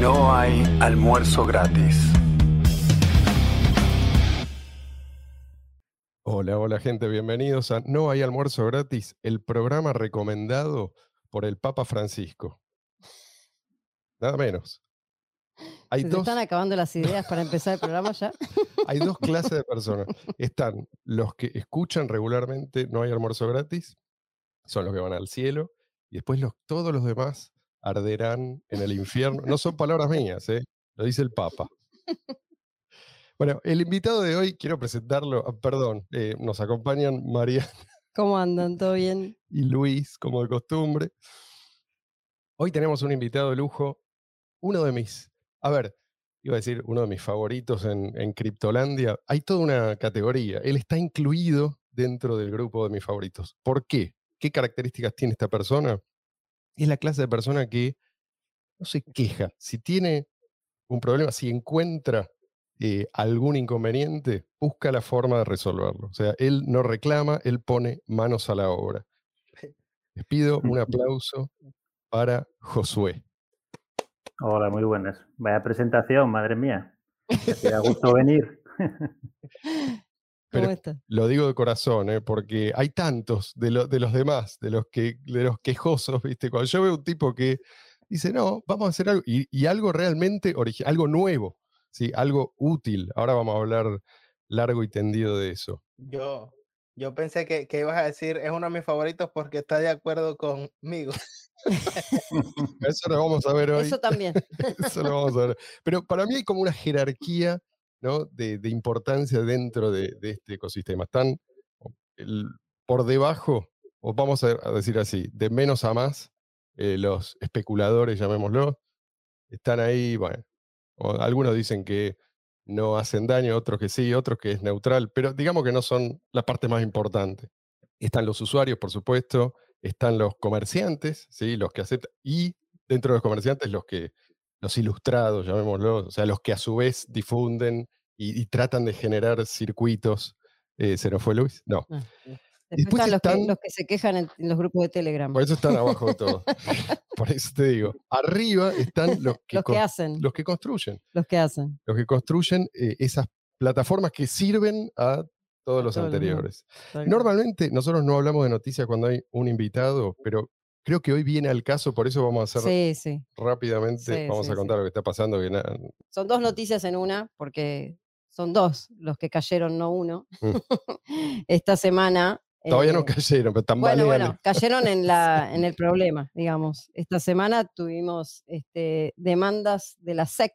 No hay almuerzo gratis. Hola, hola gente, bienvenidos a No hay almuerzo gratis, el programa recomendado por el Papa Francisco. Nada menos. Hay Se dos, están acabando las ideas para empezar el programa ya. hay dos clases de personas. Están los que escuchan regularmente No hay almuerzo gratis, son los que van al cielo, y después los, todos los demás arderán en el infierno. No son palabras mías, ¿eh? lo dice el Papa. Bueno, el invitado de hoy, quiero presentarlo, ah, perdón, eh, nos acompañan María. ¿Cómo andan? ¿Todo bien? Y Luis, como de costumbre. Hoy tenemos un invitado de lujo, uno de mis, a ver, iba a decir uno de mis favoritos en, en Criptolandia. Hay toda una categoría, él está incluido dentro del grupo de mis favoritos. ¿Por qué? ¿Qué características tiene esta persona? Es la clase de persona que no se queja. Si tiene un problema, si encuentra eh, algún inconveniente, busca la forma de resolverlo. O sea, él no reclama, él pone manos a la obra. Les pido un aplauso para Josué. Hola, muy buenas. Vaya presentación, madre mía. Me da gusto venir. Lo digo de corazón, ¿eh? porque hay tantos de, de, los demás, de los, que, de los quejosos, ¿viste? Cuando yo veo un tipo que dice, no, vamos a hacer algo, y, algo realmente original, algo nuevo, ¿sí? algo útil. Ahora vamos a hablar largo y tendido de eso. Yo, yo pensé que, que ibas a decir, es uno de mis favoritos porque está de acuerdo conmigo. Eso lo vamos a ver hoy. Eso también. Eso lo vamos a ver. Pero para mí hay como una jerarquía de, importancia dentro de, este ecosistema. Están por debajo, o vamos a, decir así, de menos a más, eh, los especuladores, llamémoslo, están ahí, bueno, algunos dicen que no hacen daño, otros que sí, otros que es neutral, pero digamos que no son la parte más importante. Están los usuarios, por supuesto, están los comerciantes, ¿sí? los que aceptan, y dentro de los comerciantes los que los ilustrados, llamémoslo, o sea, los que a su vez difunden y, tratan de generar circuitos. Eh, ¿Se nos fue Luis? No. Ah, Después, están, los, que, se quejan en, los grupos de Telegram. Por eso están abajo de todo. por eso te digo. Arriba están los que, los que hacen. Los que construyen. Los que hacen. Los que construyen eh, esas plataformas que sirven a todos los anteriores. Normalmente nosotros no hablamos de noticias cuando hay un invitado, pero creo que hoy viene al caso, por eso vamos a hacer rápidamente, vamos a contar lo que está pasando. Son dos noticias en una, porque son dos los que cayeron, no uno. Mm. Esta semana. Todavía no eh, cayeron, pero están Bueno, bueno, cayeron en, la, en el problema, digamos. Esta semana tuvimos este, demandas de la SEC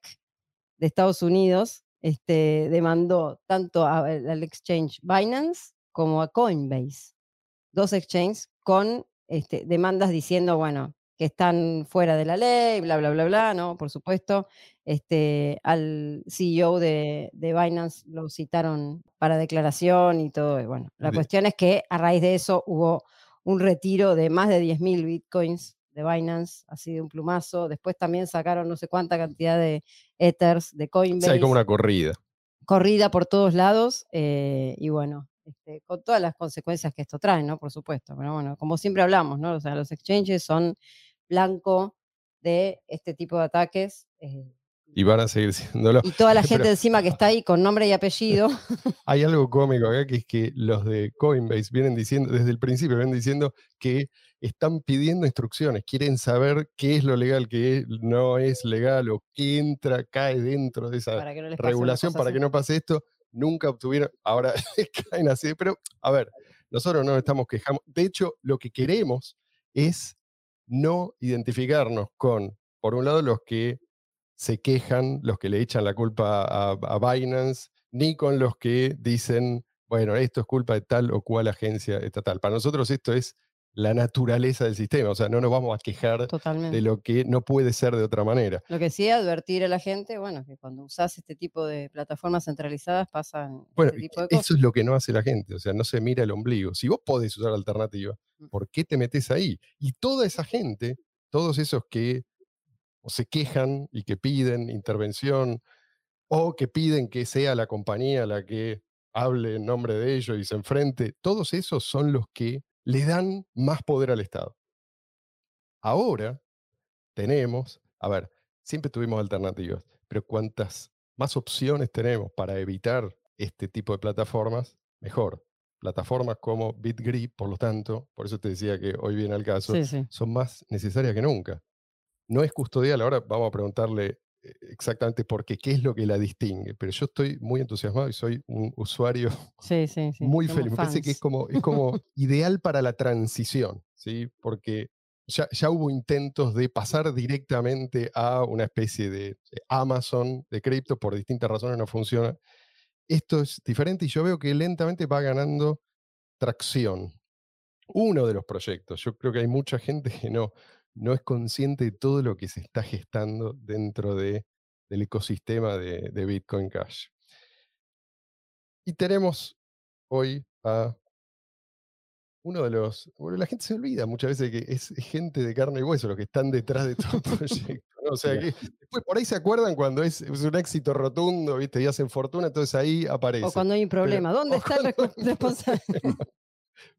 de Estados Unidos. Este, demandó tanto al exchange Binance como a Coinbase. Dos exchanges con este, demandas diciendo, bueno, que están fuera de la ley, bla, bla, bla, bla, ¿no? Por supuesto, este, al CEO de, Binance lo citaron para declaración y todo. bueno, la cuestión es que a raíz de eso hubo un retiro de más de 10.000 bitcoins de Binance, así de un plumazo. Después también sacaron no sé cuánta cantidad de Ethers de Coinbase. Hay como una corrida. Corrida por todos lados. Eh, y bueno, este, con todas las consecuencias que esto trae, ¿no? Por supuesto. Pero bueno, como siempre hablamos, ¿no? O sea, los exchanges son blanco de este tipo de ataques. Eh, y van a seguir siéndolo. Y toda la gente encima que está ahí con nombre y apellido. Hay algo cómico acá que es que los de Coinbase vienen diciendo, desde el principio, vienen diciendo que están pidiendo instrucciones, quieren saber qué es lo legal, qué no es legal o qué entra, cae dentro de esa regulación para que no pase esto nunca obtuvieron, ahora caen así, pero a ver, nosotros no estamos quejando, de hecho, lo que queremos es no identificarnos con, por un lado, los que se quejan, los que le echan la culpa a, a Binance, ni con los que dicen, bueno, esto es culpa de tal o cual agencia estatal. Para nosotros esto es la naturaleza del sistema, o sea, no nos vamos a quejar de lo que no puede ser de otra manera. Lo que sí, advertir a la gente, bueno, que cuando usas este tipo de plataformas centralizadas pasan bueno, este tipo de cosas. Eso es lo que no hace la gente, o sea, no se mira el ombligo. Si vos podés usar alternativa, mm. ¿por qué te metes ahí? Y toda esa gente, todos esos que se quejan y que piden intervención o que piden que sea la compañía la que hable en nombre de ellos y se enfrente, todos esos son los que le dan más poder al Estado. Ahora tenemos, a ver, siempre tuvimos alternativas, pero cuantas más opciones tenemos para evitar este tipo de plataformas, mejor. Plataformas como BitGrip, por lo tanto, por eso te decía que hoy viene al caso, Sí, sí. son más necesarias que nunca. No es custodial, ahora vamos a preguntarle exactamente por qué, qué es lo que la distingue, pero yo estoy muy entusiasmado y soy un usuario Sí, sí, sí. muy feliz. Me parece que es como, es como ideal para la transición, ¿sí? Porque ya, ya hubo intentos de pasar directamente a una especie de de Amazon de cripto, por distintas razones no funciona. Esto es diferente y yo veo que lentamente va ganando tracción. Uno de los proyectos, yo creo que hay mucha gente que no, no es consciente de todo lo que se está gestando dentro de, del ecosistema de, de Bitcoin Cash. Y tenemos hoy a uno de los. Bueno, la gente se olvida muchas veces que es, gente de carne y hueso los que están detrás de todo el proyecto. ¿no? O sea que después por ahí se acuerdan cuando es, es un éxito rotundo, ¿viste? Y hacen fortuna, entonces ahí aparece. O cuando hay un problema. ¿Dónde está el responsable?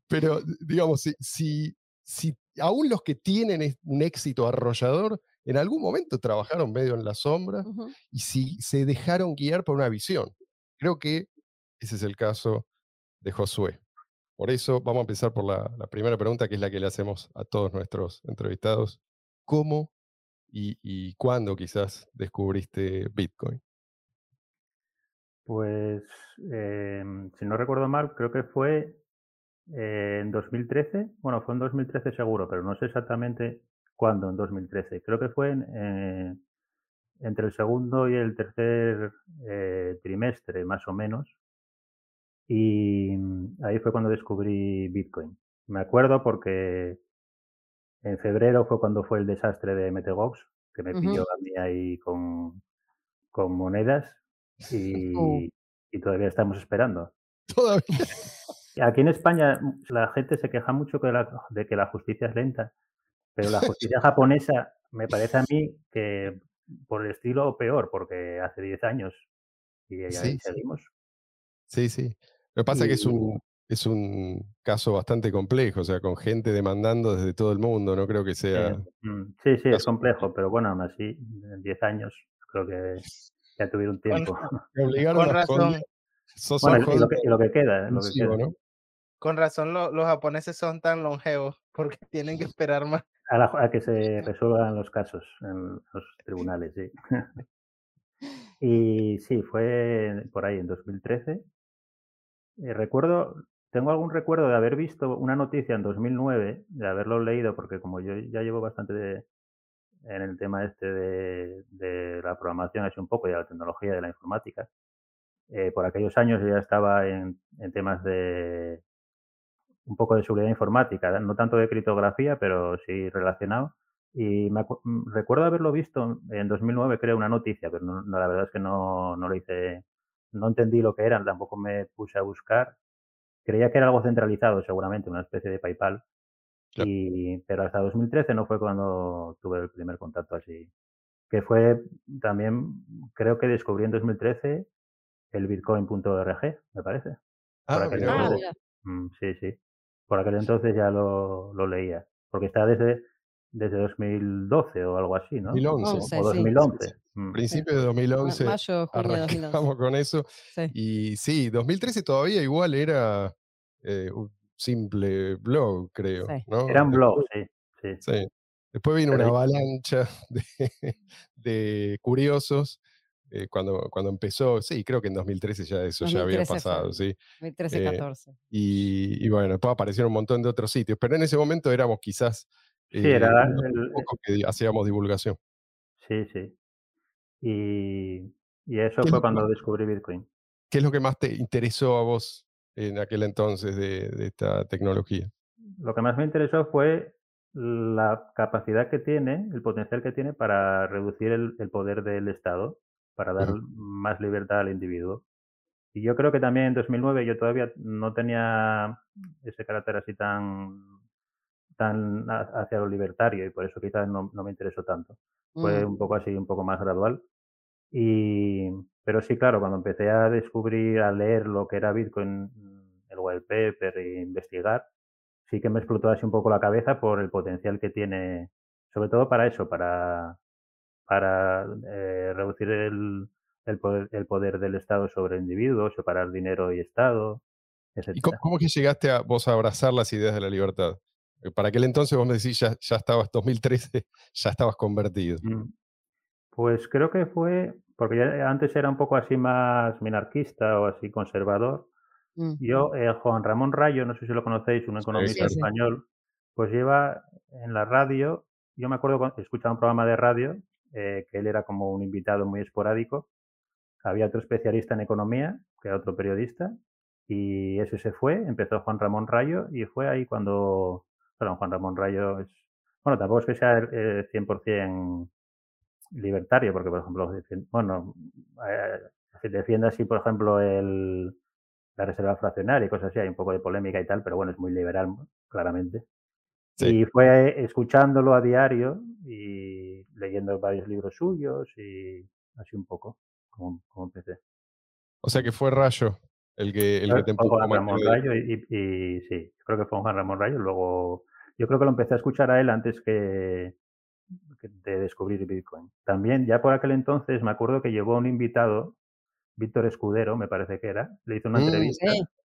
Pero, digamos, si, si, si aún los que tienen un éxito arrollador, en algún momento trabajaron medio en la sombra y si se dejaron guiar por una visión. Creo que ese es el caso de Josué. Por eso vamos a empezar por la, la primera pregunta, que es la que le hacemos a todos nuestros entrevistados. ¿Cómo y, y cuándo quizás descubriste Bitcoin? Pues, em, si no recuerdo mal, creo que fue eh, en 2013. Bueno, fue en 2013 seguro, pero no sé exactamente cuándo en 2013. Creo que fue en, eh, entre el segundo y el tercer eh, trimestre, más o menos. Y mm, ahí fue cuando descubrí Bitcoin. Me acuerdo porque en febrero fue cuando fue el desastre de Metegox, que me Ujú. pilló a mí ahí con, con monedas Uh. y, y todavía estamos esperando. Todavía. Aquí en España mm, la gente se queja mucho que la- de que la justicia es lenta, pero la justicia japonesa me parece a mí que por el estilo peor, porque hace 10 años y ahí Sí, seguimos. Sí, sí. Lo que pasa es que es un, es un caso bastante complejo, o sea, con gente demandando desde todo el mundo, no creo que sea... mm, sí, sí, es complejo, pero bueno, aún así, en 10 años creo que ya tuvieron tiempo. Me obligaron con a razón, Bueno, y lo que, y lo que queda, lo que exclusivo, queda. ¿no? Con razón lo- los japoneses son tan longevos porque tienen que esperar más. A, la- a que se resuelvan los casos en los tribunales, sí. Y sí, fue por ahí en 2013. Eh, recuerdo, tengo algún recuerdo de haber visto una noticia en 2009, de haberlo leído, porque como yo ya llevo bastante de- en el tema este de, de la programación, así un poco, y de la tecnología, de la informática, eh, por aquellos años yo ya estaba en, en temas de un poco de seguridad informática, no tanto de criptografía, pero sí relacionado. Y me mm, recuerdo haberlo visto en 2009, creo, una noticia, pero no- no, la verdad es que no, no lo hice, no entendí lo que eran, tampoco me puse a buscar. Creía que era algo centralizado, seguramente, una especie de PayPal. Claro. Y, pero hasta 2013 no fue cuando tuve el primer contacto así. Que fue también, creo que descubrí en 2013 el bitcoin.org, me parece. Ah, aquel mirá Ah, entonces, mira. Mm, sí, sí. Por aquel entonces ya lo, lo leía. Porque está desde, desde 2012 o algo así, ¿no? 2011. O, Once, o sí. 2011. Mm. Principio de Ma- 2011 Mayo, junio de 2011. arrancamos con eso. Sí. Y sí, 2013 todavía igual era eh, un simple blog, creo. Sí. ¿no? Era un blog, sí. sí. Sí. Después vino Pero una ahí- avalancha de, de curiosos. Eh, cuando, cuando empezó, sí, creo que en 2013 ya eso ya había 2013 fue. pasado, sí. 2013, Eh, 14. Y, y bueno, después aparecieron un montón de otros sitios, pero en ese momento éramos quizás Sí, eh, era el- que hacíamos divulgación. Sí, sí. Y, y eso ¿Qué es fue cuando más- descubrí Bitcoin. ¿Qué es lo que más te interesó a vos en aquel entonces de, de esta tecnología? Lo que más me interesó fue la capacidad que tiene, el potencial que tiene para reducir el, el poder del Estado, para dar más libertad al individuo. Y yo creo que también en 2009 yo todavía no tenía ese carácter así tan, tan ha- hacia lo libertario y por eso quizás no, no me interesó tanto. Fue Mm. un poco así, un poco más gradual. Y, pero sí, claro, cuando empecé a descubrir, a leer lo que era Bitcoin, el white paper e investigar, sí que me explotó así un poco la cabeza por el potencial que tiene, sobre todo para eso, para, para eh, reducir el, el, poder, el poder del Estado sobre el individuo, separar dinero y Estado, etc. ¿Y cómo, cómo que llegaste a vos a abrazar las ideas de la libertad? Eh, Para aquel entonces vos me decís, ya, ya estabas, 2013, ya estabas convertido. Mm. Pues creo que fue, porque ya antes era un poco así más minarquista o así conservador. Mm. Yo, eh, Juan Ramón Rayo, no sé si lo conocéis, un economista sí, sí. español, pues lleva en la radio, yo me acuerdo cuando escuchaba un programa de radio, eh, que él era como un invitado muy esporádico, había otro especialista en economía, que era otro periodista, y ese se fue, empezó Juan Ramón Rayo, y fue ahí cuando, bueno, Juan Ramón Rayo es, bueno, tampoco es que sea eh, 100% libertario, porque, por ejemplo, bueno, eh, defiende así, por ejemplo, el, la reserva fraccionaria y cosas así, hay un poco de polémica y tal, pero bueno, es muy liberal, claramente. Sí. Y fue escuchándolo a diario y leyendo varios libros suyos y así un poco, como, como empecé. O sea que fue Rayo el que, el que te empujó Juan Ramón Rayo y, y- y sí, creo que fue Juan Ramón Rayo. Luego, yo creo que lo empecé a escuchar a él antes que, que de descubrir Bitcoin. También, ya por aquel entonces, me acuerdo que llegó un invitado, Víctor Escudero, me parece que era, le hizo una Mm, entrevista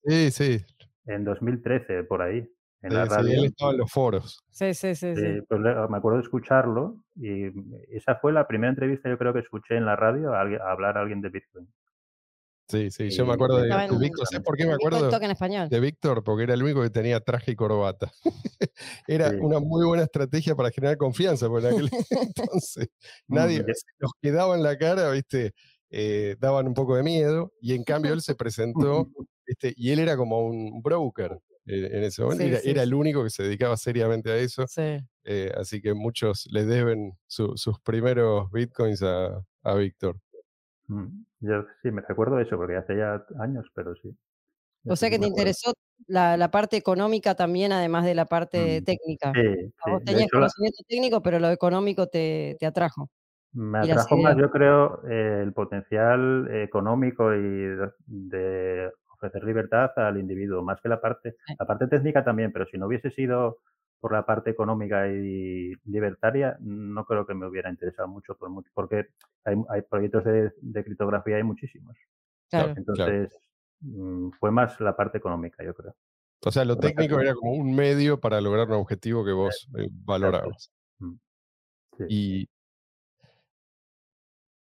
Sí, sí. en 2013, por ahí, en sí, la radio. él estaba en los foros. sí, sí, sí. sí. Eh, pues me acuerdo de escucharlo y esa fue la primera entrevista yo creo que escuché en la radio a, alguien- a hablar a alguien de Bitcoin. Sí, sí. Yo me acuerdo de, de Víctor. ¿Sabes por qué me acuerdo? en español. de Víctor porque era el único que tenía traje y corbata. era Sí. una muy buena estrategia para generar confianza, porque en aquel entonces nadie, Mm, ya. los que daban la cara, viste, eh, daban un poco de miedo, y en cambio él se presentó, viste, y él era como un broker en ese momento, Sí, era, sí, era sí. el único que se dedicaba seriamente a eso, Sí. eh, así que muchos le deben su- sus primeros bitcoins a, a Víctor. Mm, Yo sí me recuerdo eso porque hace ya años, pero sí. O sea que te interesó la, la parte económica también, además de la parte Mm, técnica. Sí. Vos De tenías hecho, la- conocimiento técnico, pero lo económico te, te atrajo. me atrajo más, yo creo, eh, el potencial económico y de, de ofrecer libertad al individuo, más que la parte, la parte técnica también, pero si no hubiese sido por la parte económica y libertaria, no creo que me hubiera interesado mucho, por porque hay, hay proyectos de, de criptografía, hay muchísimos. Claro. Entonces, mm, fue más la parte económica, yo creo. O sea, lo técnico era como un medio para lograr un objetivo que vos eh, valorabas. Mm, Sí. Y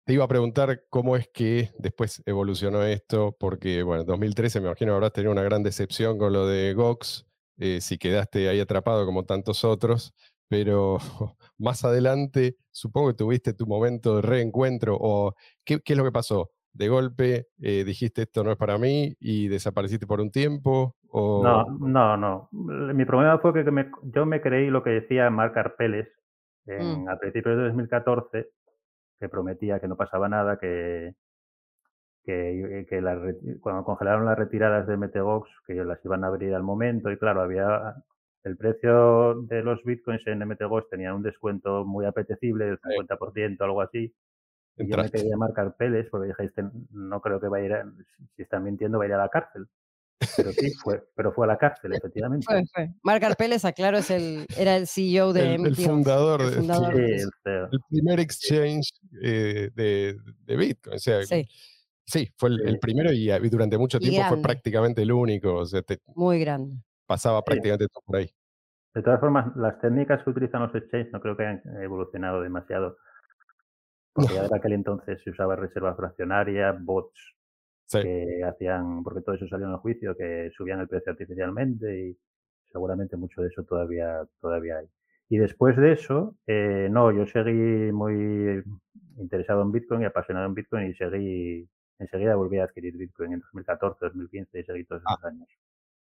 te iba a preguntar cómo es que después evolucionó esto, porque, bueno, en 2013 me imagino habrás tenido una gran decepción con lo de Gox, eh, si quedaste ahí atrapado como tantos otros, pero más adelante supongo que tuviste tu momento de reencuentro, o ¿qué, qué es lo que pasó? De golpe eh, dijiste esto no es para mí y desapareciste por un tiempo, o... No, no, no. Mi problema fue que me- yo me creí lo que decía Marc Arpeles en, a principios de 2014, que prometía que no pasaba nada, que, que, que la reti- cuando congelaron las retiradas de Metegox, que las iban a abrir al momento, y claro, había el precio de los bitcoins en Metegox tenía un descuento muy apetecible del 50%, algo así. Y yo me quería marcar peles porque dije, este no creo que va a ir, a- si- si están mintiendo, va a ir a la cárcel. Pero sí, fue, pero fue a la cárcel, efectivamente. Fue, fue. Marc Arpeles, aclaro, es el, era el CEO de El- el fundador el de- fundador Sí, de primer exchange eh, de, de Bitcoin. O sea, Sí, Sí, fue el, primero y, durante mucho tiempo fue prácticamente el único. O sea, te muy grande. pasaba Sí. prácticamente todo por ahí. De todas formas, las técnicas que utilizan los exchanges no creo que hayan evolucionado demasiado. Porque ya desde aquel entonces se usaba reserva fraccionaria, bots Sí. que hacían, porque todo eso salió en el juicio, que subían el precio artificialmente y seguramente mucho de eso todavía, todavía hay. Y después de eso, eh, no, yo seguí muy interesado en Bitcoin y apasionado en Bitcoin y seguí, enseguida volví a adquirir Bitcoin en 2014, 2015 y seguí todos esos años.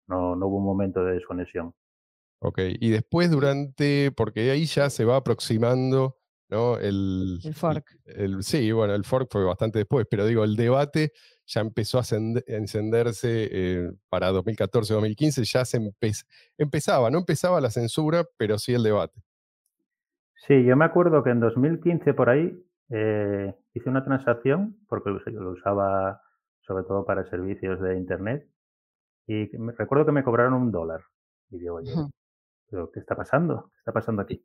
No, no hubo un momento de desconexión. Ok. Y después durante, porque ahí ya se va aproximando, ¿no? El, El fork. el- sí, bueno, el fork fue bastante después, pero digo, el debate ya empezó a encenderse eh, para 2014-2015, ya se empe- empezaba, no empezaba la censura, pero sí el debate. Sí, yo me acuerdo que en 2015 por ahí eh, hice una transacción, porque lo, us- lo usaba sobre todo para servicios de Internet, y me- recuerdo que me cobraron un dólar. Y digo. ¿pero qué está pasando? ¿Qué está pasando aquí?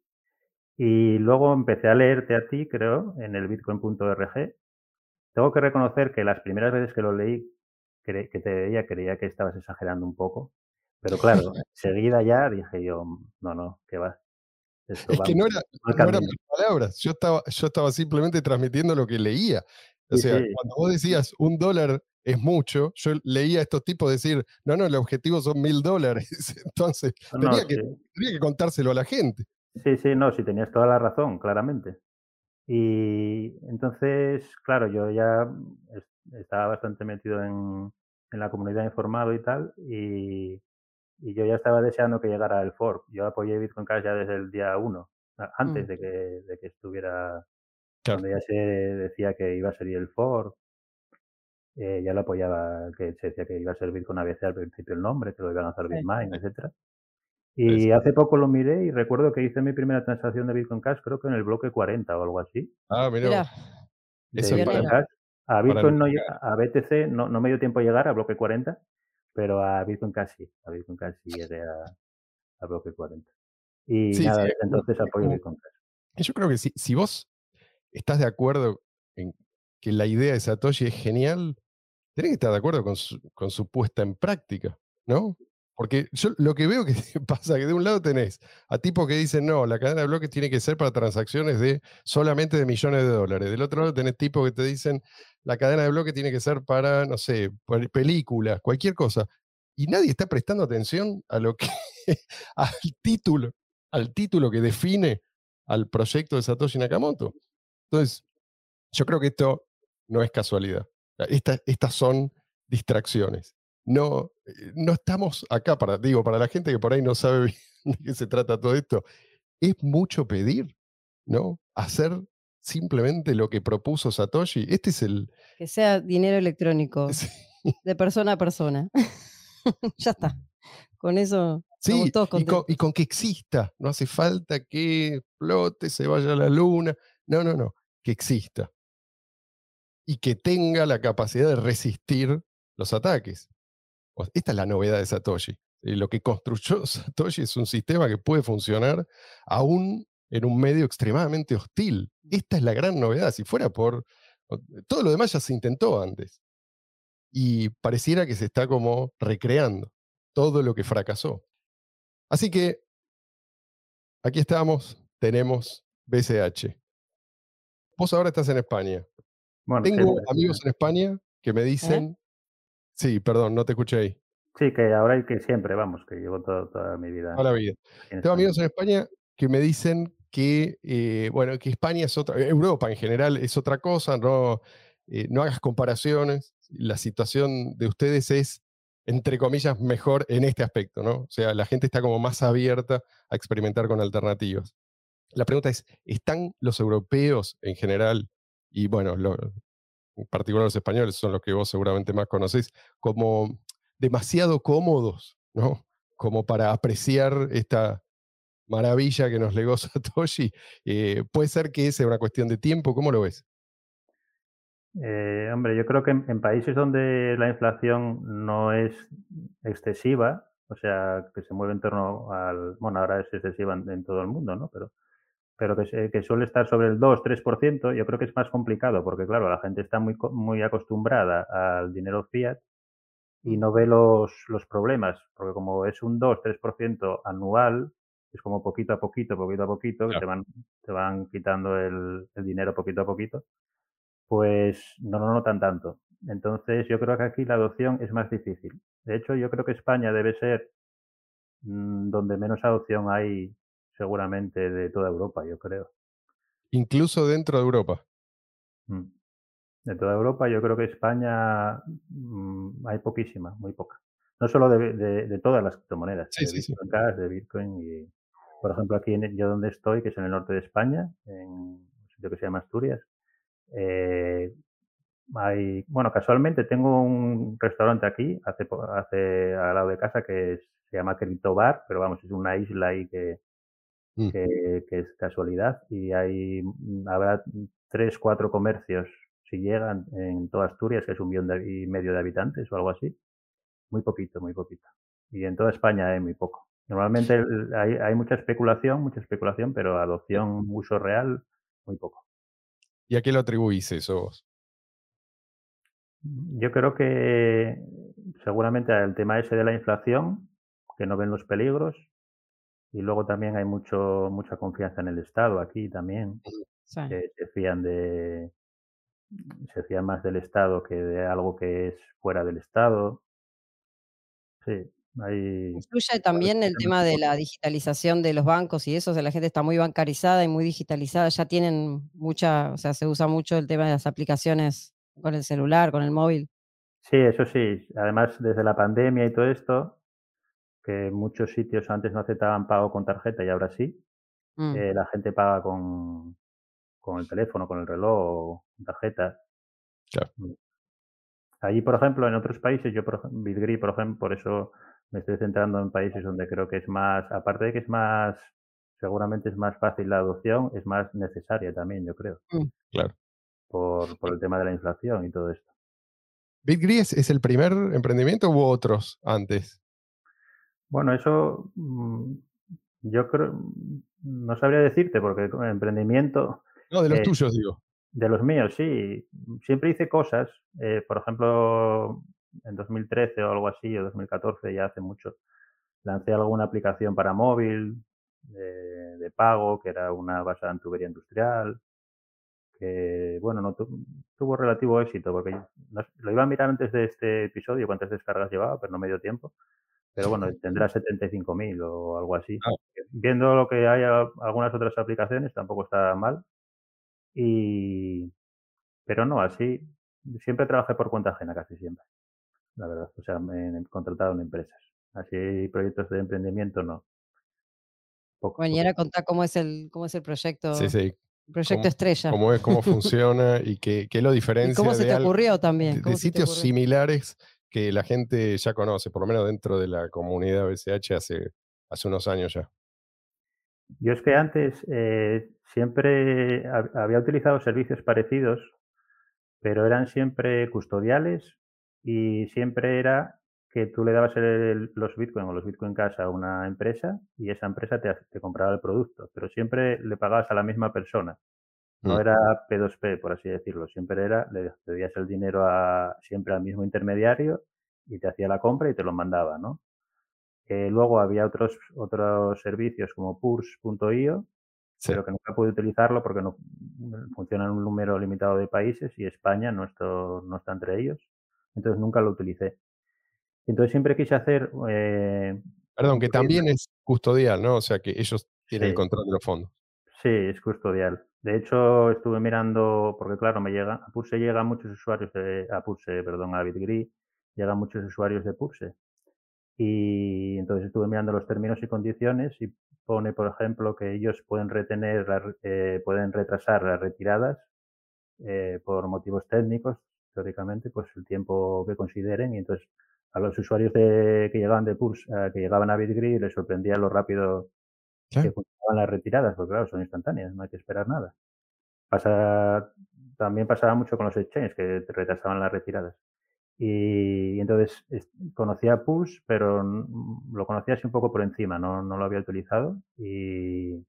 Y luego empecé a leerte a ti, creo, en el bitcoin.org. Tengo que reconocer que las primeras veces que lo leí, que te veía, creía que estabas exagerando un poco. Pero claro, seguida ya dije yo, no, no, ¿qué va? es que no, eran mis palabras, yo estaba, yo estaba simplemente transmitiendo lo que leía. O sea, cuando vos decías un dólar es mucho, yo leía a estos tipos decir, no, no, el objetivo son mil dólares. Entonces, tenía, que, tenía, que, contárselo a la gente. Sí, sí, no, sí, tenías toda la razón, claramente. Y entonces, claro, yo ya estaba bastante metido en, en la comunidad informado y tal, y, y yo ya estaba deseando que llegara el fork. Yo apoyé Bitcoin Cash ya desde el día uno, antes mm. de, que, de que estuviera, cuando ya se decía que iba a ser el fork. Eh, ya lo apoyaba, que se decía que iba a ser Bitcoin ABC al principio el nombre, que lo iban a hacer Bitmine, etcétera. Y hace poco lo miré y recuerdo que hice mi primera transacción de Bitcoin Cash, creo que en el bloque 40 o algo así. Ah, mira. Eso A Bitcoin no, a BTC no, no me dio tiempo a llegar a bloque 40, pero a Bitcoin casi, a Bitcoin casi llegué a, a bloque 40. Y nada, entonces apoyo Bitcoin Cash. Yo creo que si, si vos estás de acuerdo en que la idea de Satoshi es genial, tenés que estar de acuerdo con su, con su puesta en práctica, ¿no? Porque yo lo que veo que pasa que de un lado tenés a tipos que dicen, no, la cadena de bloques tiene que ser para transacciones de solamente de millones de dólares. Del otro lado tenés tipos que te dicen, la cadena de bloques tiene que ser para, no sé, películas, cualquier cosa. Y nadie está prestando atención a lo que, al título, al título que define al proyecto de Satoshi Nakamoto. Entonces, yo creo que esto no es casualidad. estas son distracciones no, eh, no estamos acá para, digo, para la gente que por ahí no sabe de qué se trata todo esto, es mucho pedir, ¿no? Hacer simplemente lo que propuso Satoshi. Este es el... Que sea dinero electrónico, de persona a persona. ya está. Con eso... Sí, todos y, con, y con que exista. No hace falta que flote, se vaya a la luna. No, no, no. Que exista. Y que tenga la capacidad de resistir los ataques. Esta es la novedad de Satoshi. Eh, lo que construyó Satoshi es un sistema que puede funcionar aún en un medio extremadamente hostil. Esta es la gran novedad. Si fuera por... Todo lo demás ya se intentó antes. Y pareciera que se está como recreando todo lo que fracasó. Así que aquí estamos, tenemos BCH. Vos ahora estás en España. Tengo amigos en España que me ¿Eh? Sí, perdón, no te escuché ahí. Sí, que ahora y que siempre, vamos, que llevo toda mi vida. Toda la vida. Tengo amigos en España que me dicen que, eh, bueno, que España es otra, Europa en general es otra cosa, no, eh, no hagas comparaciones. La situación de ustedes es, entre comillas, mejor en este aspecto, ¿no? O sea, la gente está como más abierta a experimentar con alternativas. La pregunta es, ¿están los europeos en general, y bueno, lo, en particular los españoles, son los que vos seguramente más conocés, como demasiado cómodos, ¿no? Como para apreciar esta maravilla que nos legó Satoshi. Eh, ¿Puede ser que sea una cuestión de tiempo? ¿Cómo lo ves? Eh, hombre, yo creo que en, países donde la inflación no es excesiva, o sea, que se mueve en torno al, bueno, ahora es excesiva en todo el mundo, ¿no? Pero pero que, suele estar sobre el 2-3%, yo creo que es más complicado porque, claro, la gente está muy, muy acostumbrada al dinero fiat y mm. no ve los, los problemas, porque como es un 2-3% anual, es como poquito a poquito, poquito a poquito, que te van, te van quitando el, el, dinero poquito a poquito, pues no lo notan tanto. Entonces, yo creo que aquí la adopción es más difícil. De hecho, yo creo que España debe ser mm, donde menos adopción hay seguramente de toda Europa, yo creo. Incluso dentro de Europa. Mm. De toda Europa, yo creo que España mm, hay poquísima, muy poca. No solo de, de, todas las criptomonedas, de, Bitcoin Cash, de Bitcoin y, por ejemplo, aquí en, yo donde estoy, que es en el norte de España, en un sitio que se llama Asturias, eh, hay, bueno, casualmente tengo un restaurante aquí, hace, hace al lado de casa, que se llama Crypto Bar, pero vamos, es una isla ahí que, Mm. que, es casualidad y hay, mm, habrá tres, cuatro comercios si llegan en toda Asturias, que es un millón y medio de habitantes o algo así. Muy poquito, muy poquito. Y en toda España es muy poco. Normalmente el- hay, hay mucha especulación, mucha especulación, pero adopción, uso real, muy poco. ¿Y a qué lo atribuís eso vos? Yo creo que seguramente al tema ese de la inflación, que no ven los peligros, y luego también hay mucho mucha confianza en el Estado aquí también, Sí. que se fían de se fían más del Estado que de algo que es fuera del Estado. Sí, hay también el tema de la digitalización de los bancos y eso, o sea, la gente está muy bancarizada y muy digitalizada, ya tienen mucha, o sea, se usa mucho el tema de las aplicaciones con el celular, con el móvil. Sí, eso sí. Además, desde la pandemia y todo esto, que muchos sitios antes no aceptaban pago con tarjeta y ahora sí, Mm. eh, la gente paga con, con el teléfono, con el reloj, con tarjeta. Claro. Mm. Allí, por ejemplo, en otros países, yo, por ejemplo, Bitgri, por ejemplo, por eso me estoy centrando en países donde creo que es más, aparte de que es más, seguramente es más fácil la adopción, es más necesaria también, yo creo, Claro. por, por el tema de la inflación y todo esto. ¿BitGree es, es el primer emprendimiento o hubo otros antes? Bueno, eso mm, yo creo, mm, no sabría decirte, porque con emprendimiento No, de los Eh, tuyos, digo. de los míos, sí, siempre hice cosas, eh, por ejemplo, en 2013 o algo así, o 2014, ya hace mucho, lancé alguna aplicación para móvil de, de pago, que era una basada en tubería industrial, que, bueno, no tu- tuvo relativo éxito, porque yo- no sé, lo iba a mirar antes de este episodio, cuántas descargas llevaba, pero no me dio tiempo. Pero bueno, tendrá 75.000 o algo así. Ah. Viendo lo que hay algunas otras aplicaciones, tampoco está mal. Y, pero no, así, siempre trabajé por cuenta ajena, casi siempre, la verdad. O sea, me he contratado en empresas. Así, proyectos de emprendimiento, no. Poco, y poco. contá cómo es el, cómo es el proyecto, Sí, sí. proyecto cómo- estrella. Cómo es, cómo funciona y qué, qué lo ¿Y diferencia cómo se de, te ocurrió también? de- de ¿Cómo se te sitios similares que la gente ya conoce, por lo menos dentro de la comunidad BCH hace, hace unos años ya. Yo es que antes eh, siempre hab- había utilizado servicios parecidos, pero eran siempre custodiales y siempre era que tú le dabas el- los Bitcoin o los Bitcoin Cash a una empresa y esa empresa te compraba el producto, pero siempre le pagabas a la misma persona. No Mm. era P2P, por así decirlo. Siempre era, le pedías el dinero a, siempre al mismo intermediario y te hacía la compra y te lo mandaba, ¿no? Eh, luego había otros, otros servicios como Purs.io, Sí. pero que nunca pude utilizarlo porque no funciona en un número limitado de países y España no, esto- no está entre ellos. Entonces nunca lo utilicé. Entonces siempre quise hacer... eh, Perdón, que también es custodial, ¿no? O sea que ellos tienen el control de los fondos. Sí, es custodial. De hecho, estuve mirando, porque claro, me llega, a Pulse llegan muchos usuarios de, a Pulse, perdón, a Bitgri, llegan muchos usuarios de Pulse. Y entonces estuve mirando los términos y condiciones y pone, por ejemplo, que ellos pueden retener, eh, pueden retrasar las retiradas eh, por motivos técnicos, teóricamente, pues el tiempo que consideren. Y entonces a los usuarios de, que llegaban de Pulse, eh, que llegaban a Bitgri, les sorprendía lo rápido Claro. que las retiradas, porque claro, son instantáneas, no hay que esperar nada. Pasa, también pasaba mucho con los exchanges, que retrasaban las retiradas. Y, entonces es- conocía Pulse, pero lo conocía así un poco por encima, no, no lo había utilizado. Y,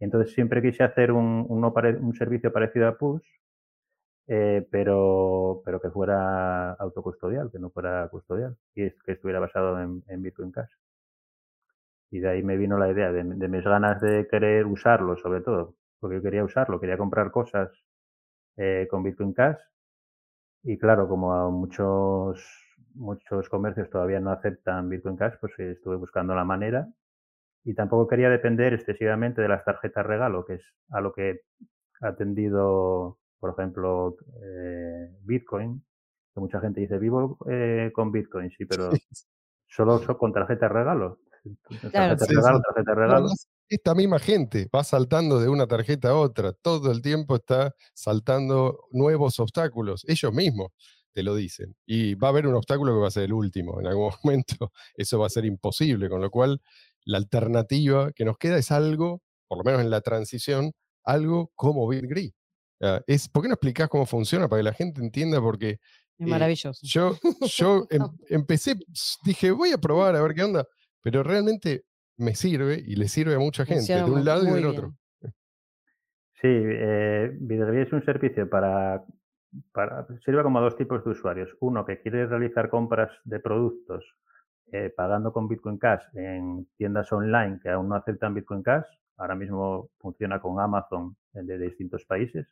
entonces siempre quise hacer un, un servicio parecido a Pulse, eh, pero, pero que fuera autocustodial, que no fuera custodial, y que estuviera basado en, en Bitcoin Cash. Y de ahí me vino la idea de, de mis ganas de querer usarlo, sobre todo, porque yo quería usarlo, quería comprar cosas eh, con Bitcoin Cash. Y claro, como a muchos, muchos comercios todavía no aceptan Bitcoin Cash, pues eh, estuve buscando la manera. Y tampoco quería depender excesivamente de las tarjetas regalo, que es a lo que ha tendido, por ejemplo, eh, Bitcoin. Que mucha gente dice, vivo eh, con Bitcoin, sí, pero solo so- con tarjetas regalo. Claro. Tarjeta Sí, regalo, sí. tarjeta No, regalo. además, esta misma gente va saltando de una tarjeta a otra, todo el tiempo está saltando nuevos obstáculos, ellos mismos te lo dicen. Y va a haber un obstáculo que va a ser el último, en algún momento eso va a ser imposible, con lo cual la alternativa que nos queda es algo, por lo menos en la transición, algo como BitGree. Ah, es, ¿Por qué no explicás cómo funciona para que la gente entienda? Porque Es eh, maravilloso. yo, yo em- empecé, dije, voy a probar a ver qué onda, pero realmente me sirve y le sirve a mucha gente, Funciona de un lado y del bien. otro. Sí, eh, es un servicio para, para, sirve como a dos tipos de usuarios. Uno que quiere realizar compras de productos eh, pagando con Bitcoin Cash en tiendas online que aún no aceptan Bitcoin Cash. Ahora mismo funciona con Amazon eh, de distintos países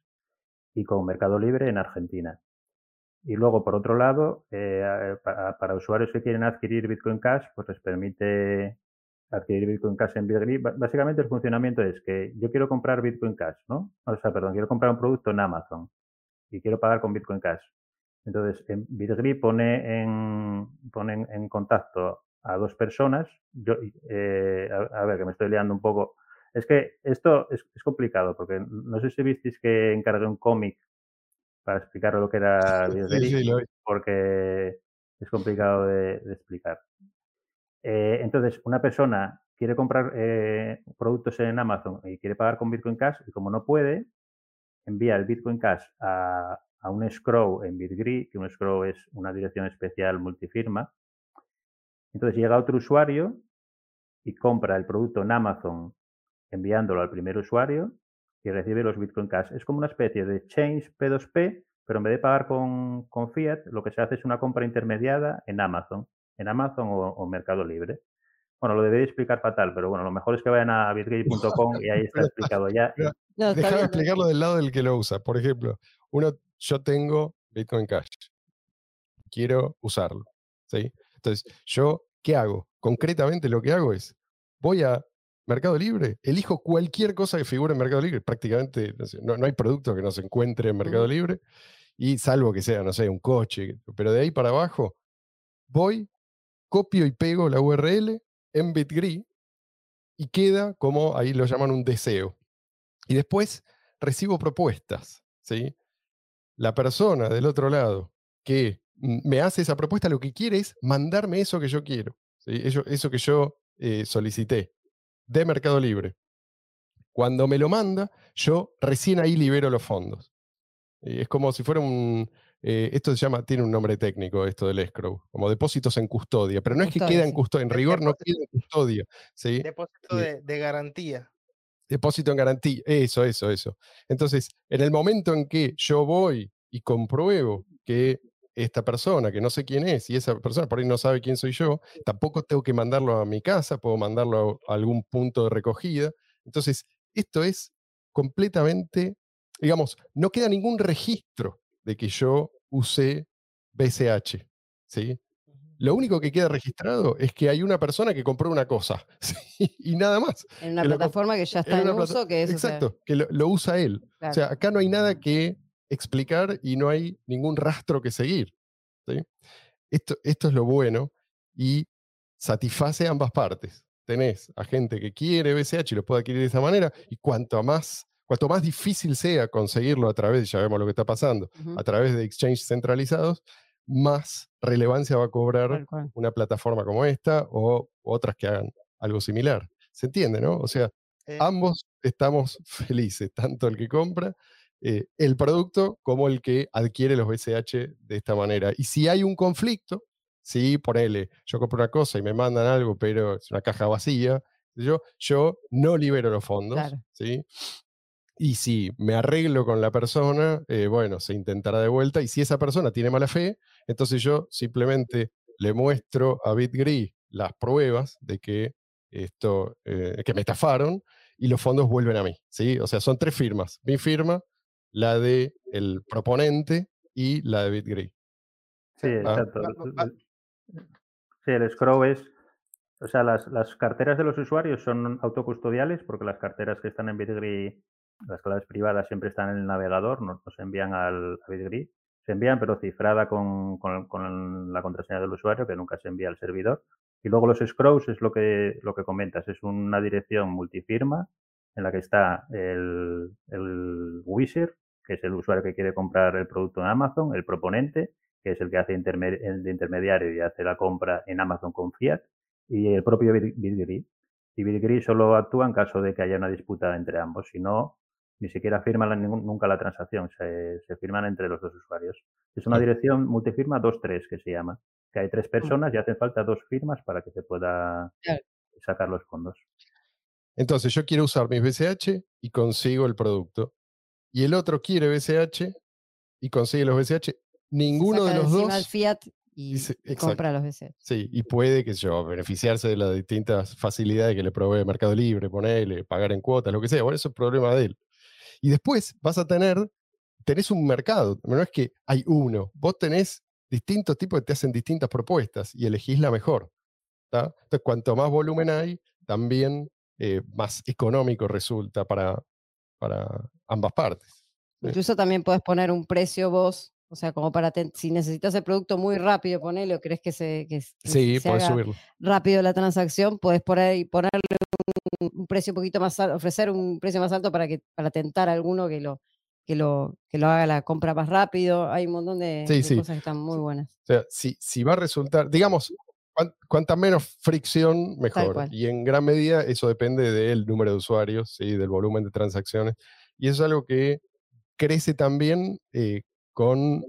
y con Mercado Libre en Argentina. Y luego, por otro lado, eh, para, para usuarios que quieren adquirir Bitcoin Cash, pues les permite adquirir Bitcoin Cash en Bitgri. Ba- Básicamente el funcionamiento es que yo quiero comprar Bitcoin Cash, ¿no? O sea, perdón, quiero comprar un producto en Amazon y quiero pagar con Bitcoin Cash. Entonces, en Bitgri pone en, pone en contacto a dos personas. Yo, eh, a, a ver, que me estoy liando un poco. Es que esto es, es complicado porque no sé si visteis que encargué un cómic para explicar lo que era Sí, Bitgri, sí, lo vi. porque es complicado de, de explicar. Eh, entonces, una persona quiere comprar eh, productos en Amazon y quiere pagar con Bitcoin Cash y como no puede, envía el Bitcoin Cash a, a un escrow en Bitgri, que un escrow es una dirección especial multifirma. Entonces llega otro usuario y compra el producto en Amazon enviándolo al primer usuario y recibe los Bitcoin Cash. Es como una especie de Change P2P, pero en vez de pagar con, con Fiat, lo que se hace es una compra intermediada en Amazon, en Amazon o, o Mercado Libre. Bueno, lo debería explicar fatal, pero bueno, lo mejor es que vayan a bitgate.com y ahí está explicado ya. No, Déjame bien. explicarlo del lado del que lo usa. Por ejemplo, uno, yo tengo Bitcoin Cash. Quiero usarlo. ¿sí? Entonces, yo, ¿qué hago? Concretamente lo que hago es, voy a Mercado Libre, elijo cualquier cosa que figure en Mercado Libre. Prácticamente, no, sé, no- no hay producto que no se encuentre en Mercado. Libre. Y salvo que sea, no sé, un coche. Pero de ahí para abajo, voy, copio y pego la URL en Bitgri y queda como, ahí lo llaman un deseo. Y después recibo propuestas, ¿sí? La persona del otro lado que me hace esa propuesta lo que quiere es mandarme eso que yo quiero, ¿sí? eso, eso que yo eh, solicité de Mercado Libre. Cuando me lo manda, yo recién ahí libero los fondos. Y es como si fuera un... eh, esto se llama, tiene un nombre técnico, esto del escrow, como depósitos en custodia, pero no es que queda en custodia, en rigor no queda en custodia, ¿sí? Depósito de, de garantía. Depósito en garantía, eso, eso, eso. Entonces, en el momento en que yo voy y compruebo que esta persona, que no sé quién es, y esa persona por ahí no sabe quién soy yo, tampoco tengo que mandarlo a mi casa, puedo mandarlo a algún punto de recogida. Entonces, esto es completamente, digamos, no queda ningún registro de que yo usé BCH, ¿sí? Lo único que queda registrado es que hay una persona que compró una cosa, ¿sí? y nada más. En una que plataforma que ya está en, uso, que es o sea, Exacto, que lo, lo usa él. O sea, acá no hay nada que explicar y no hay ningún rastro que seguir. ¿sí? Esto, esto es lo bueno y satisface ambas partes. Tenés a gente que quiere BCH y lo puede adquirir de esa manera, y cuanto más, cuanto más difícil sea conseguirlo a través, ya vemos lo que está pasando, a través de exchanges centralizados, más relevancia va a cobrar una plataforma como esta o otras que hagan algo similar. ¿Se entiende, no? O sea, Eh, ambos estamos felices, tanto el que compra eh, el producto como el que adquiere los BCH de esta manera. Y si hay un conflicto, si ponele, yo compro una cosa y me mandan algo, pero es una caja vacía, yo, yo no libero los fondos, Claro. ¿sí? Y si me arreglo con la persona, eh, bueno, se intentará de vuelta. Y si esa persona tiene mala fe, entonces yo simplemente le muestro a BitGri las pruebas de que esto, eh, que me estafaron y los fondos vuelven a mí. ¿sí? O sea, son tres firmas. Mi firma, la de el proponente y la de BitGri. Sí, exacto. va- Sí, el scroll es, o sea, las, las carteras de los usuarios son autocustodiales porque las carteras que están en Bitgri, las claves privadas siempre están en el navegador, no, no se envían al a Bitgri. Se envían, pero cifrada con, con- con la contraseña del usuario, que nunca se envía al servidor. Y luego los scrolls es lo que, lo que comentas, es una dirección multifirma en la que está el, el wisher, que es el usuario que quiere comprar el producto en Amazon, el proponente, que es el que hace interme- el de intermediario y hace la compra en Amazon con Fiat, y el propio Bitgri. Y Bitgri solo actúa en caso de que haya una disputa entre ambos, si no, ni siquiera firman la- ningún- nunca la transacción, se, se firman entre los dos usuarios. Es una dirección multifirma 2.3 que se llama, que hay tres personas y hacen falta dos firmas para que se pueda sacar los fondos. Entonces yo quiero usar mis BCH y consigo el producto. Y el otro quiere BCH y consigue los BCH. Ninguno de los dos. el Fiat y, compra los BCH. Sí, y puede, que yo, beneficiarse de las distintas facilidades que le provee Mercado Libre, ponerle, pagar en cuotas, lo que sea. Bueno, eso es problema de él. Y después vas a tener, tenés un mercado. No es que hay uno. Vos tenés distintos tipos que te hacen distintas propuestas y elegís la mejor. ¿tá? Entonces, cuanto más volumen hay, también eh, más económico resulta para, para ambas partes. Incluso también puedes poner un precio vos, o sea, como para, si necesitas el producto muy rápido, ponele, o crees que se, que, Sí, se haga subirlo. rápido la transacción, puedes poner ponerle un, un precio un poquito más alto, ofrecer un precio más alto para que para tentar a alguno que lo que lo que lo haga la compra más rápido. Hay un montón de, Sí, de sí. cosas que están muy buenas. O sea, si, si va a resultar, digamos, cuanta menos fricción, mejor. Y en gran medida eso depende del número de usuarios, ¿sí? del volumen de transacciones. Y eso es algo que crece también eh, con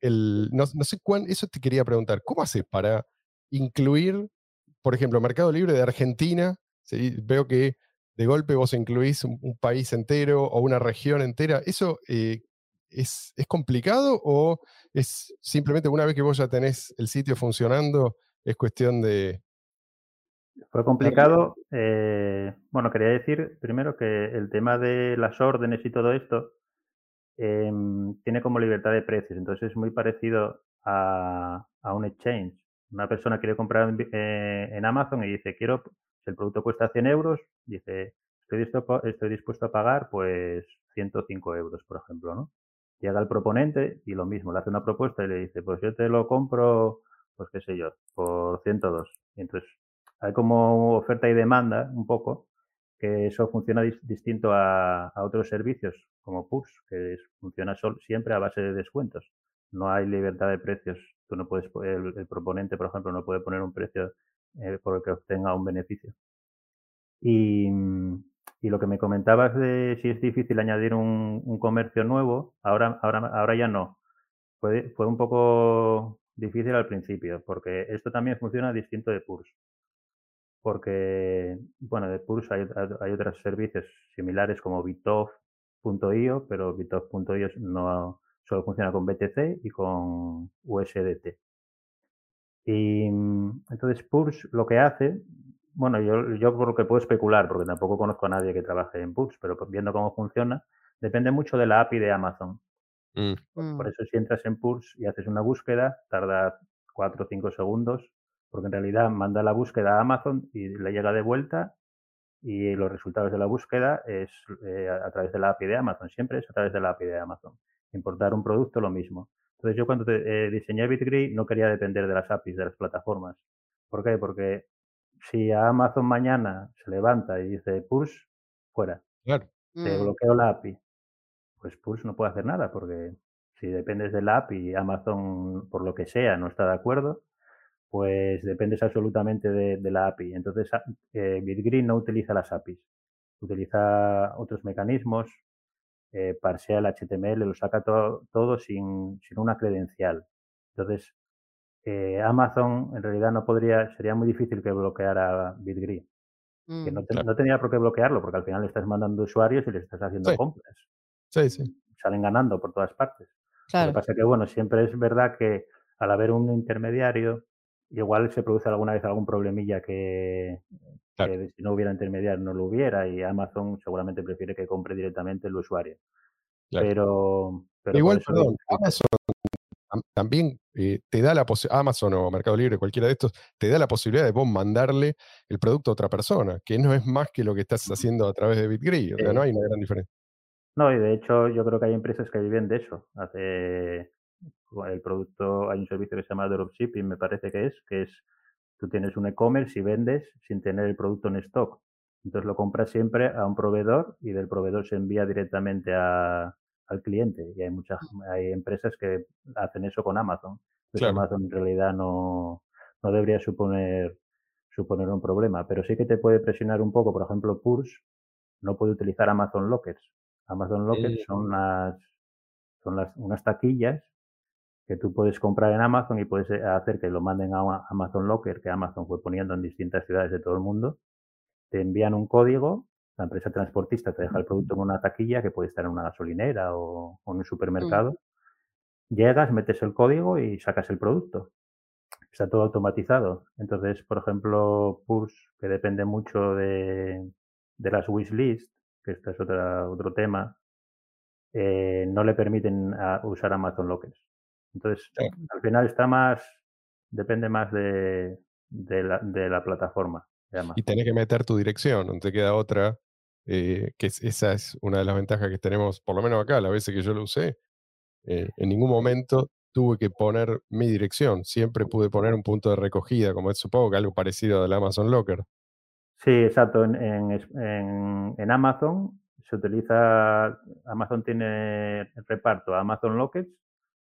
el... No, no sé cuán, eso te quería preguntar, ¿cómo haces para incluir, por ejemplo, Mercado Libre de Argentina? ¿sí? Veo que de golpe vos incluís un, un país entero o una región entera. ¿Eso eh, es, es complicado o es simplemente una vez que vos ya tenés el sitio funcionando, es cuestión de... Fue complicado. eh, bueno, quería decir primero que el tema de las órdenes y todo esto em, tiene como libertad de precios, entonces es muy parecido a, a un exchange. Una persona quiere comprar en, eh, en Amazon y dice, quiero, si el producto cuesta 100 euros, dice, estoy dispuesto, estoy dispuesto a pagar pues 105 euros, por ejemplo, ¿no? Llega el proponente y lo mismo, le hace una propuesta y le dice, pues yo te lo compro, pues qué sé yo, por 102. Y entonces hay como oferta y demanda un poco, que eso funciona dis- distinto a, a otros servicios como Push, que funciona sol- siempre a base de descuentos. No hay libertad de precios. Tú no puedes, el, el proponente, por ejemplo, no puede poner un precio eh, por el que obtenga un beneficio. Y, mm, y lo que me comentabas de si es difícil añadir un, un comercio nuevo, ahora, ahora, ahora ya no. Fue, fue un poco difícil al principio, porque esto también funciona distinto de Purs. Porque, bueno, de Purs hay, hay otros servicios similares como Bitov.io, pero Bitov.io no solo funciona con BTC y con USDT. Y mm, entonces Purs lo que hace, bueno, yo, yo por lo que puedo especular, porque tampoco conozco a nadie que trabaje en Purs, pero viendo cómo funciona, depende mucho de la API de Amazon. Mm, Por Mm. eso si entras en Pulse y haces una búsqueda, tarda 4 o 5 segundos, porque en realidad manda la búsqueda a Amazon y le llega de vuelta y los resultados de la búsqueda es eh, a a través de la API de Amazon, siempre es a través de la API de Amazon. Importar un producto, lo mismo. Entonces yo cuando te- eh, diseñé BitGree no quería depender de las APIs de las plataformas. ¿Por qué? Porque si a Amazon mañana se levanta y dice Pulse, fuera, claro. te Mm. bloqueo la API. Pues Pulse no puede hacer nada porque si dependes de la API y Amazon, por lo que sea, no está de acuerdo, pues dependes absolutamente de, de la API. Entonces, eh, BitGreen no utiliza las APIs, utiliza otros mecanismos, eh, parsea el HTML, lo saca to- todo sin, sin una credencial. Entonces, eh, Amazon en realidad no podría, sería muy difícil que bloqueara BitGreen que Mm. no, te- Claro. no tenía por qué bloquearlo, porque al final le estás mandando usuarios y le estás haciendo Sí. compras. Sí, sí. Salen ganando por todas partes. Lo que pasa es que, bueno, siempre es verdad que al haber un intermediario, igual se produce alguna vez algún problemilla que, Claro. que si no hubiera intermediario no lo hubiera y Amazon seguramente prefiere que compre directamente el usuario. Claro. Pero, Igual, perdón, Amazon tam- también eh, te da la posibilidad, Amazon o Mercado Libre, cualquiera de estos, te da la posibilidad de vos mandarle el producto a otra persona, que no es más que lo que estás haciendo a través de BitGree. O sea, no hay una gran diferencia. No, y de hecho yo creo que hay empresas que viven de eso. Hace el producto, hay un servicio que se llama dropshipping, me parece que es, que es tú tienes un e-commerce y vendes sin tener el producto en stock. Entonces lo compras siempre a un proveedor y del proveedor se envía directamente a- al cliente. Y hay muchas, hay empresas que hacen eso con Amazon. Entonces Claro. Amazon en realidad no, no debería suponer, suponer un problema. Pero sí que te puede presionar un poco. Por ejemplo, Purse no puede utilizar Amazon Lockers. Amazon Lockers Mm. son las son las unas taquillas que tú puedes comprar en Amazon y puedes eh, hacer que lo manden a Amazon Locker que Amazon fue poniendo en distintas ciudades de todo el mundo te envían un código, la empresa transportista te deja el producto en una taquilla que puede estar en una gasolinera o, o en un supermercado. Llegas, metes el código y sacas el producto. Está todo automatizado. Entonces, por ejemplo, Pulse, que depende mucho de, de las wishlist, que este es otra, otro tema, eh, no le permiten a- usar Amazon Lockers. Entonces, Claro. al final está más, depende más de, de la, de la plataforma. de. Y tenés que meter tu dirección, no te queda otra. eh, que es- esa es una de las ventajas que tenemos, por lo menos acá, las veces que yo lo usé. eh, en ningún momento tuve que poner mi dirección. Siempre pude poner un punto de recogida, como es supongo que algo parecido al Amazon Locker. Sí, exacto. En, en Amazon se utiliza, Amazon tiene reparto a Amazon Lockets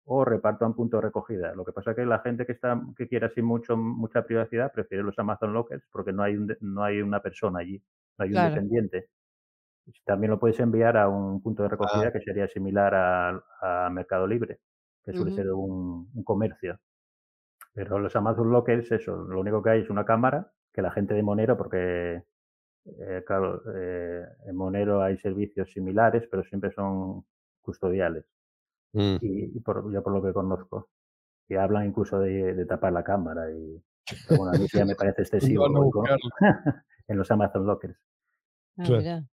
o reparto a un punto de recogida. Lo que pasa es que la gente que está que quiere así mucho mucha privacidad prefiere los Amazon Lockers porque no hay un no hay una persona allí, no hay un dependiente. También lo puedes enviar a un punto de recogida Ah. que sería similar a, a Mercado Libre, que suele ser un, un comercio. Pero los Amazon Lockers, eso, lo único que hay es una cámara que la gente de Monero, porque, eh, claro, eh, en Monero hay servicios similares, pero siempre son custodiales. Mm. Y, y por, yo por lo que conozco, que hablan incluso de, de tapar la cámara. Y, bueno, a mí ya me parece excesivo No, no en los Amazon Lockers. Ah, Claro.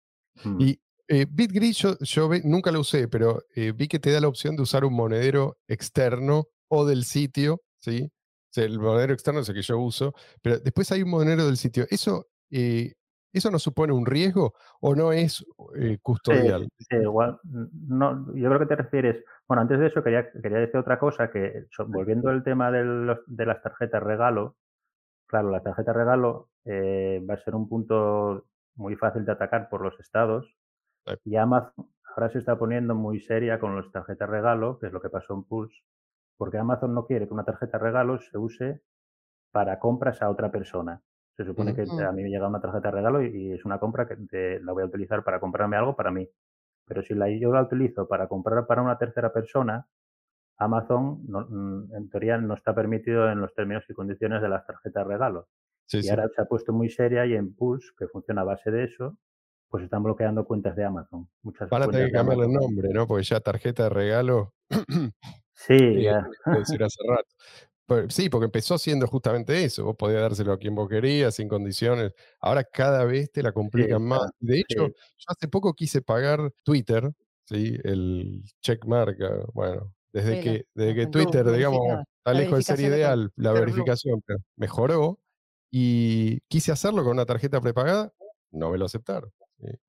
Mm. Y eh, BitGrid yo, yo ve- nunca lo usé, pero eh, vi que te da la opción de usar un monedero externo o del sitio, ¿sí? Sea, el monedero externo es el que yo uso, pero después hay un monedero del sitio. ¿Eso, eh, ¿eso no supone un riesgo o no es eh, custodial? sí, igual. No, yo creo que te refieres. Bueno, antes de eso quería, quería decir otra cosa, que volviendo al tema de, los- de las tarjetas regalo, claro, la tarjeta regalo eh, va a ser un punto muy fácil de atacar por los estados y Amazon ahora se está poniendo muy seria con las tarjetas regalo, que es lo que pasó en Pulse, porque Amazon no quiere que una tarjeta regalo se use para compras a otra persona. Se supone que a mí me llega una tarjeta regalo y, y es una compra que te- la voy a utilizar para comprarme algo para mí. Pero si la, yo la utilizo para comprar para una tercera persona, Amazon no- mm, en teoría no está permitido en los términos y condiciones de las tarjetas regalo. Sí, Y sí. ahora se ha puesto muy seria y en Pulse, que funciona a base de eso, pues están bloqueando cuentas de Amazon. Muchas Van a tener que de cambiarle el nombre, ¿no? Porque ya tarjeta de regalo Sí, eh, ya. debe ser hace rato. Pero sí, porque empezó siendo justamente eso. Vos podías dárselo a quien vos querías, sin condiciones. Ahora cada vez te la Sí, complican más. De hecho, sí. yo hace poco quise pagar Twitter, ¿sí? el checkmark. ah, Bueno, desde que, desde que Twitter, Blue, digamos, está lejos de ser ideal, la verificación pero mejoró y quise hacerlo con una tarjeta prepagada, no me lo aceptaron.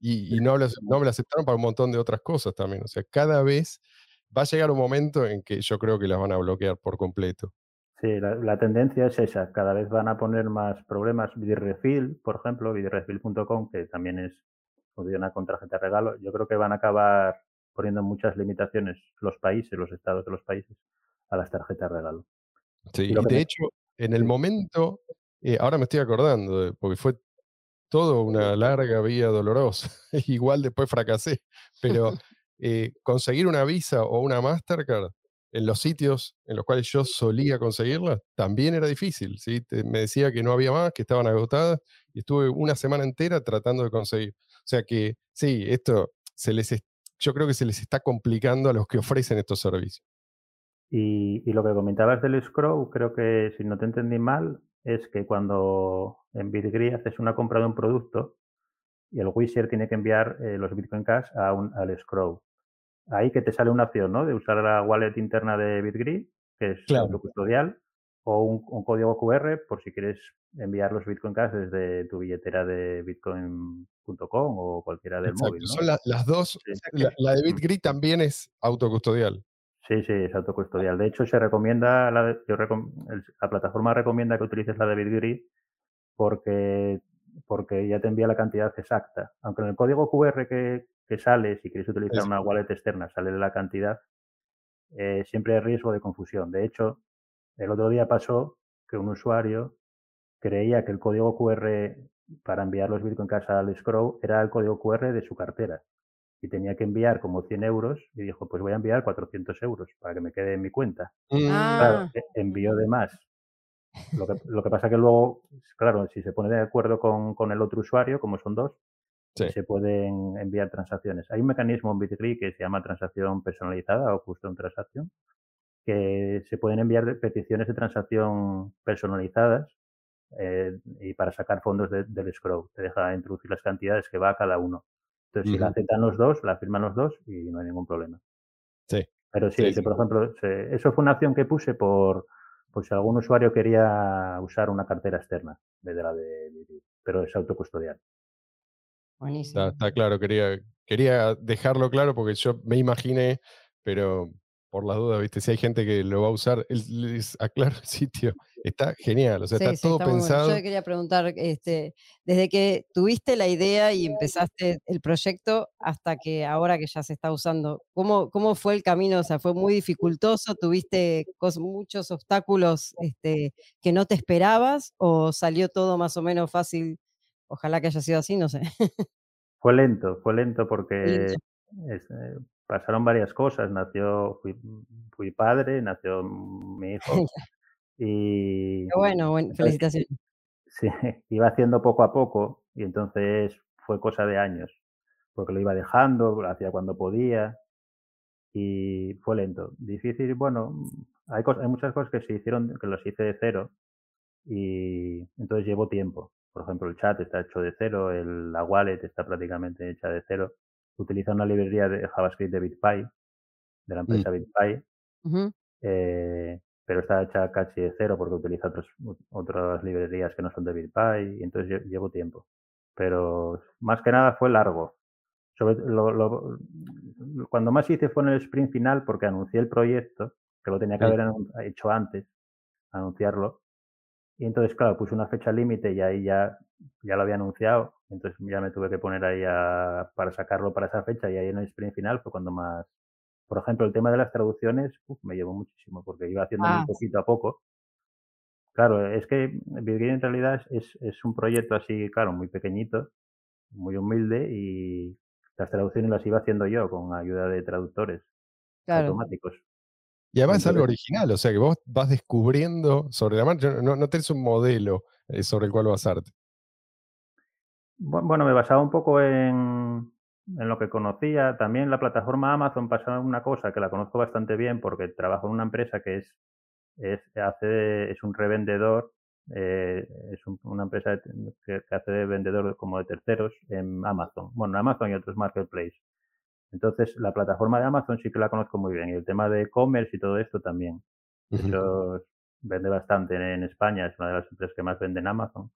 Y, y no, no me lo aceptaron para un montón de otras cosas también. O sea, cada vez va a llegar un momento en que yo creo que las van a bloquear por completo. Sí, la, la tendencia es esa. Cada vez van a poner más problemas. Bitrefill, por ejemplo, bitrefill.com, que también es funciona con tarjeta de regalo. Yo creo que van a acabar poniendo muchas limitaciones los países, los estados de los países, a las tarjetas de regalo. Sí, Y de me- hecho, en el momento, eh, ahora me estoy acordando, de- porque fue toda una larga vía dolorosa. Igual después fracasé, pero eh, conseguir una Visa o una Mastercard en los sitios en los cuales yo solía conseguirla también era difícil. me decía que no había más, que estaban agotadas, y estuve una semana entera tratando de conseguir. O sea que sí, esto se les es- yo creo que se les está complicando a los que ofrecen estos servicios. Y, lo que comentabas del scroll, creo que si no te entendí mal, es que cuando en BitGree haces una compra de un producto y el Wizard tiene que enviar eh, los Bitcoin Cash a un, al scroll. Ahí que te sale una opción, ¿no? De usar la wallet interna de BitGree, que es Claro. autocustodial, o un, un código QR por si quieres enviar los Bitcoin Cash desde tu billetera de bitcoin.com o cualquiera del Exacto, móvil, ¿no? son la- las dos. Sí. La, la de Mm. BitGrid también es autocustodial. Sí, sí, es autocustodial. De hecho, se recomienda, la, de- yo recom- la plataforma recomienda que utilices la de BitGrid porque, porque ya te envía la cantidad exacta. Aunque en el código QR que, que sale, si quieres utilizar una wallet externa, sale la cantidad, eh, siempre hay riesgo de confusión. De hecho, el otro día pasó que un usuario creía que el código QR para enviar los Bitcoin Cash al escrow era el código QR de su cartera y tenía que enviar como 100 euros y dijo, pues voy a enviar 400 euros para que me quede en mi cuenta. Mm, Claro, Ah, e- envió de más Lo que, lo que pasa que luego, claro, si se pone de acuerdo con, con el otro usuario, como son dos, Sí. se pueden enviar transacciones. Hay un mecanismo en Bitly que se llama transacción personalizada o custom transaction, que se pueden enviar peticiones de transacción personalizadas eh, y para sacar fondos de- del escrow. Te deja introducir las cantidades que va a cada uno. Entonces, si la aceptan los dos, la firman los dos y no hay ningún problema. Sí. Pero sí, Sí, que, sí. por ejemplo, se- eso fue una opción que puse por, por si algún usuario quería usar una cartera externa en vez de la de Bitly, pero es autocustodial. Buenísimo. Está, está claro, quería, quería dejarlo claro porque yo me imaginé, pero por las dudas, ¿viste? Si hay gente que lo va a usar, el- les aclaro el sitio. Está genial, o sea, Sí, está sí, todo está bueno. pensado. Yo quería preguntar, este, desde que tuviste la idea y empezaste el proyecto hasta que ahora que ya se está usando, ¿cómo, cómo fue el camino? O sea, ¿fue muy dificultoso? ¿Tuviste muchos obstáculos este, que no te esperabas o salió todo más o menos fácil? Ojalá que haya sido así, no sé. Fue lento, fue lento porque es, eh, pasaron varias cosas. Nació, fui, fui padre, nació mi hijo y bueno, buen- entonces, felicitaciones. sí, iba haciendo poco a poco y entonces fue cosa de años, porque lo iba dejando, lo hacía cuando podía y fue lento. Difícil, bueno, hay, cos- hay muchas cosas que se hicieron, que las hice de cero y entonces llevo tiempo. Por ejemplo, el chat está hecho de cero, el, la wallet está prácticamente hecha de cero. Utiliza una librería de JavaScript de BitPy, de la Mm, empresa BitPy, Ujú. eh, pero está hecha casi de cero porque utiliza otros, otras librerías que no son de BitPy y entonces lle- llevo tiempo. Pero más que nada fue largo. Sobre, lo, lo- cuando más hice fue en el sprint final porque anuncié el proyecto, que lo tenía que sí. haber hecho antes, anunciarlo. Y entonces, claro, puse una fecha límite y ahí ya, ya lo había anunciado. Entonces ya me tuve que poner ahí a- para sacarlo para esa fecha y ahí en el sprint final fue cuando más... Por ejemplo, el tema de las traducciones uf, me llevó muchísimo porque iba haciendo muy Ah, poquito a poco. Claro, es que BitGain en realidad es, es, es un proyecto así, claro, muy pequeñito, muy humilde y las traducciones las iba haciendo yo con ayuda de traductores claro. automáticos. Y además es algo original, o sea que vos vas descubriendo sobre la marcha, no, no tenés un modelo eh, sobre el cual basarte. bu- bueno, me basaba un poco en, en lo que conocía. También la plataforma Amazon pasaba una cosa que la conozco bastante bien porque trabajo en una empresa que es, es, hace, es un revendedor, eh, es un- una empresa que, que hace de vendedor como de terceros en Amazon. Bueno, en Amazon y otros marketplaces. Entonces, la plataforma de Amazon sí que la conozco muy bien y el tema de e-commerce y todo esto también. Ujú. hecho, vende bastante en, España, es una de las empresas que más vende en Amazon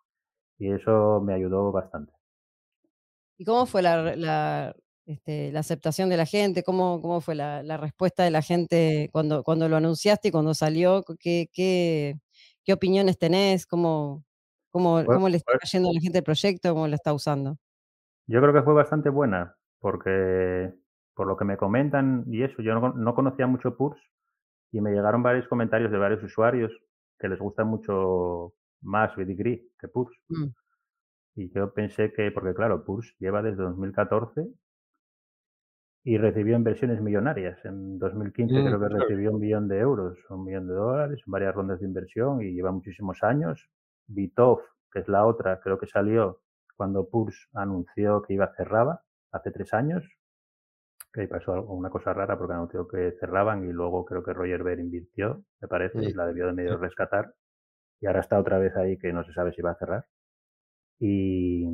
y eso me ayudó bastante. ¿Y cómo fue la, la, este, la aceptación de la gente? ¿Cómo, cómo fue la, la respuesta de la gente cuando, cuando lo anunciaste y cuando salió? ¿Qué, qué, qué opiniones tenés? ¿Cómo, cómo, Fue- cómo le está fue- cayendo a la gente el proyecto? ¿Cómo lo está usando? yo creo que fue bastante buena porque por lo que me comentan y eso, yo no, no conocía mucho Purs y me llegaron varios comentarios de varios usuarios que les gusta mucho más Bitdegree que Purs. Mm, Y yo pensé que, porque claro, Purs lleva desde 2014 y recibió inversiones millonarias. En 2015 Mm, creo que claro. recibió un millón de euros, un millón de dólares, en varias rondas de inversión y lleva muchísimos años. Bitov, que es la otra, creo que salió cuando Purs anunció que iba a cerraba hace tres años, que pasó una cosa rara porque anunció que cerraban y luego creo que Roger Ver invirtió, me parece, y la debió de medio rescatar. Y ahora está otra vez ahí que no se sabe si va a cerrar. Y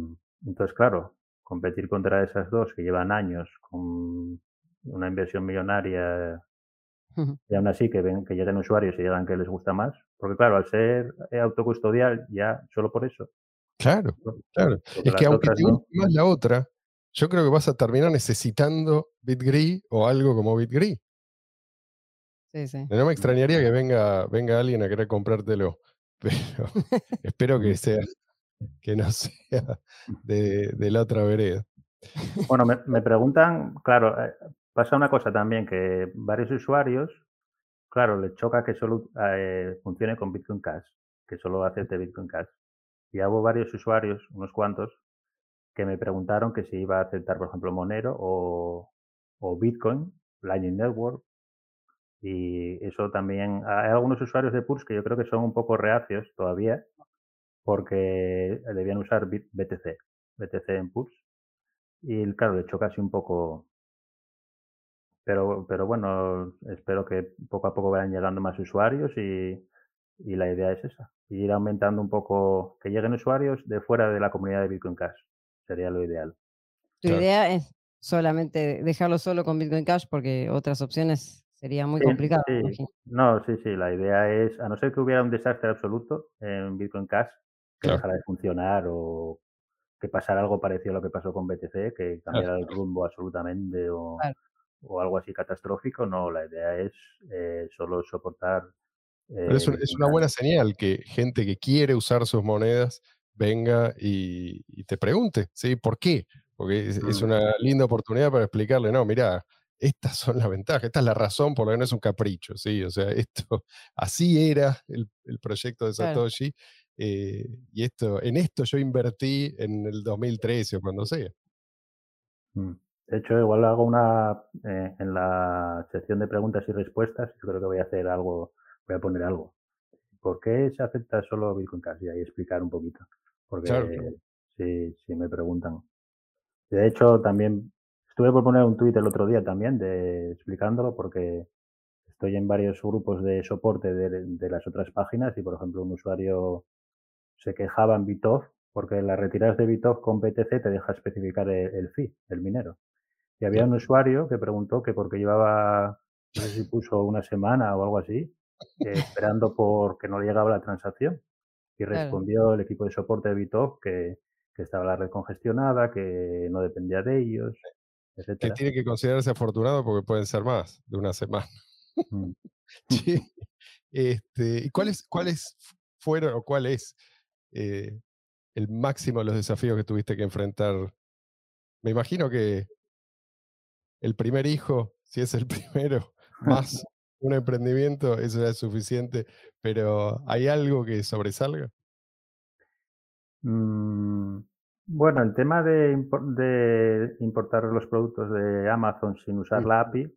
entonces, claro, competir contra esas dos que llevan años con una inversión millonaria y aún así que ven que lleguen usuarios y digan que les gusta más, porque claro, al ser eh, autocustodial, ya solo por eso, Claro, claro. porque Es que aunque no. más la otra, yo creo que vas a terminar necesitando BitGree o algo como BitGree. Sí, sí. No me extrañaría que venga, venga alguien a querer comprártelo, pero espero que sea, que no sea de, de la otra vereda. Bueno, me, me preguntan, claro, eh, pasa una cosa también, que varios usuarios, claro, les choca que solo eh, funcione con Bitcoin Cash, que solo acepte Bitcoin Cash. Y hubo varios usuarios, unos cuantos, que me preguntaron que si iba a aceptar, por ejemplo, Monero o, o Bitcoin, Lightning Network, Y eso también, hay algunos usuarios de PURS que yo creo que son un poco reacios todavía porque debían usar BTC, BTC en PURS. Y claro, le choca casi un poco. Pero, pero bueno, espero que poco a poco vayan llegando más usuarios y, y la idea es esa, ir aumentando un poco, que lleguen usuarios de fuera de la comunidad de Bitcoin Cash, sería lo ideal. Tu idea es solamente dejarlo solo con Bitcoin Cash porque otras opciones sería muy complicado. No, sí, sí, la idea es, a no ser que hubiera un desastre absoluto en Bitcoin Cash, que dejara de funcionar o que pasara algo parecido a lo que pasó con BTC, que cambiara el rumbo absolutamente o, o, algo así catastrófico, no, la idea es eh, solo soportar pero es, es, una buena señal que gente que quiere usar sus monedas venga y, te pregunte, ¿sí? ¿Por qué? Porque es, mm. una linda oportunidad para explicarle, no, mira, estas son las ventajas, esta es la razón por la que no es un capricho, ¿sí? O sea, esto, así era el, proyecto de Satoshi, eh, y esto, en esto yo invertí en el 2013 o cuando sea. Mm. De hecho, igual hago una, eh, en la sección de preguntas y respuestas, yo creo que voy a hacer algo voy a poner algo. ¿Por qué se acepta solo Bitcoin Cash? Y ahí explicar un poquito. Porque Si, si me preguntan. De hecho, también estuve por poner un tuit el otro día también de explicándolo porque estoy en varios grupos de soporte de, las otras páginas y, por ejemplo, un usuario se quejaba en Bitoff porque las retiradas de Bitoff con BTC te deja especificar el, el fee, el minero. Y había un usuario que preguntó que porque llevaba, no sé si puso una semana o algo así, eh, esperando por que no le llegaba la transacción. Y respondió el equipo de soporte de Bitov que, que, estaba la red congestionada, que no dependía de ellos, etc. Que tiene que considerarse afortunado porque pueden ser más de una semana. Mm. sí. Este, ¿Y cuáles, cuáles fueron o cuál es eh, el máximo de los desafíos que tuviste que enfrentar? Me imagino que el primer hijo, si es el primero, más un emprendimiento, eso es suficiente, pero ¿hay algo que sobresalga? Mm, bueno, el tema de, importar los productos de Amazon sin usar la API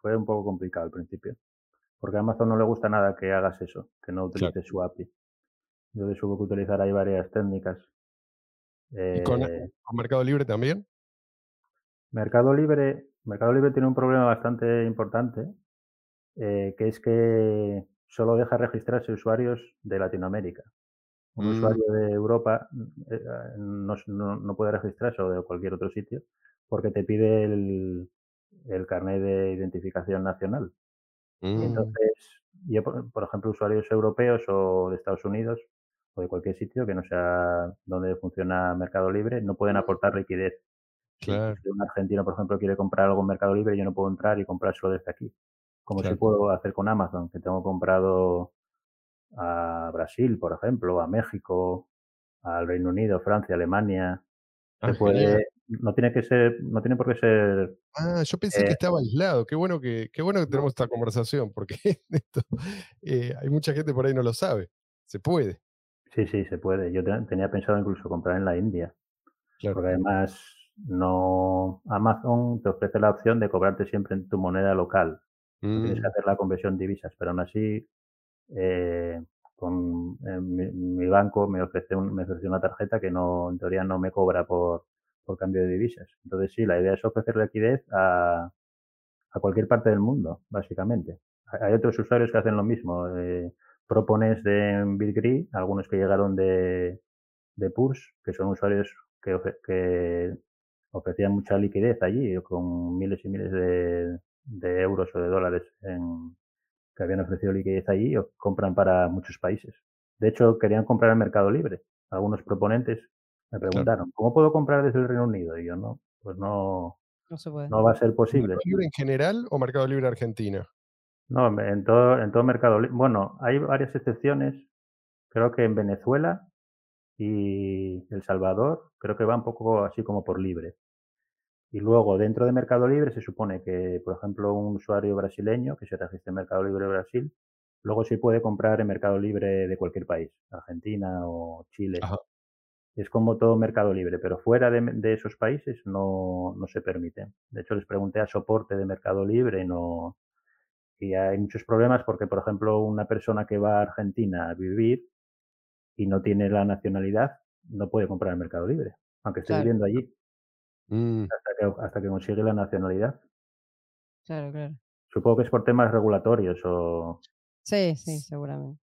fue un poco complicado al principio, porque a Amazon no le gusta nada que hagas eso, que no utilices su API. Yo hubo que utilizar ahí varias técnicas. ¿Y con, eh con Mercado Libre también? Mercado Libre, Mercado Libre tiene un problema bastante importante, eh, que es que solo deja registrarse usuarios de Latinoamérica. Un mm. usuario de Europa eh, no, no, puede registrarse o de cualquier otro sitio porque te pide el, el carnet de identificación nacional. Mm. entonces, yo, por ejemplo, usuarios europeos o de Estados Unidos o de cualquier sitio que no sea donde funciona Mercado Libre, no pueden aportar liquidez. Si un argentino, por ejemplo, quiere comprar algo en Mercado Libre, yo no puedo entrar y comprárselo desde aquí como se puedo hacer con Amazon, que tengo comprado a Brasil, por ejemplo, a México, al Reino Unido, Francia, Alemania. se ah, puede, no tiene que ser, no tiene por qué ser. Ah, yo pensé que eh estaba aislado. Qué bueno que, qué bueno que tenemos esta conversación, porque esto, eh, hay mucha gente por ahí no lo sabe. Se puede. Sí, sí, se puede. Yo tenía pensado incluso comprar en la India. Porque además no Amazon te ofrece la opción de cobrarte siempre en tu moneda local. Tienes que mm. hacer la conversión de divisas, pero aún así, eh, con eh, mi, banco me ofrece, me ofrece una tarjeta que no, en teoría no me cobra por, por cambio de divisas. Entonces sí, la idea es ofrecer liquidez a, a cualquier parte del mundo, básicamente. Hay otros usuarios que hacen lo mismo. Eh, propones de Bitgree, algunos que llegaron de, de PURS, que son usuarios que, que ofrecían mucha liquidez allí, con miles y miles de, de euros o de dólares en, que habían ofrecido liquidez allí o compran para muchos países. De hecho, querían comprar en Mercado Libre. Algunos proponentes me preguntaron, ¿cómo puedo comprar desde el Reino Unido? Y yo, no, pues no, no, va a ser posible. ¿Mercado Libre en general o Mercado Libre Argentina? No, en todo, en todo Mercado Libre. Bueno, hay varias excepciones. Creo que en Venezuela y El Salvador, creo que va un poco así como por libre. Y luego, dentro de Mercado Libre, se supone que, por ejemplo, un usuario brasileño que se registre en Mercado Libre Brasil, luego sí puede comprar en Mercado Libre de cualquier país, Argentina o Chile. Es como todo Mercado Libre, pero fuera de, esos países no, no, se permite. De hecho, les pregunté a soporte de Mercado Libre y no, y hay muchos problemas porque, por ejemplo, una persona que va a Argentina a vivir y no tiene la nacionalidad, no puede comprar en Mercado Libre, aunque esté Claro. viviendo allí, Mm, hasta que, hasta que consigue la nacionalidad. Claro, claro. Supongo que es por temas regulatorios o... Sí, sí, seguramente.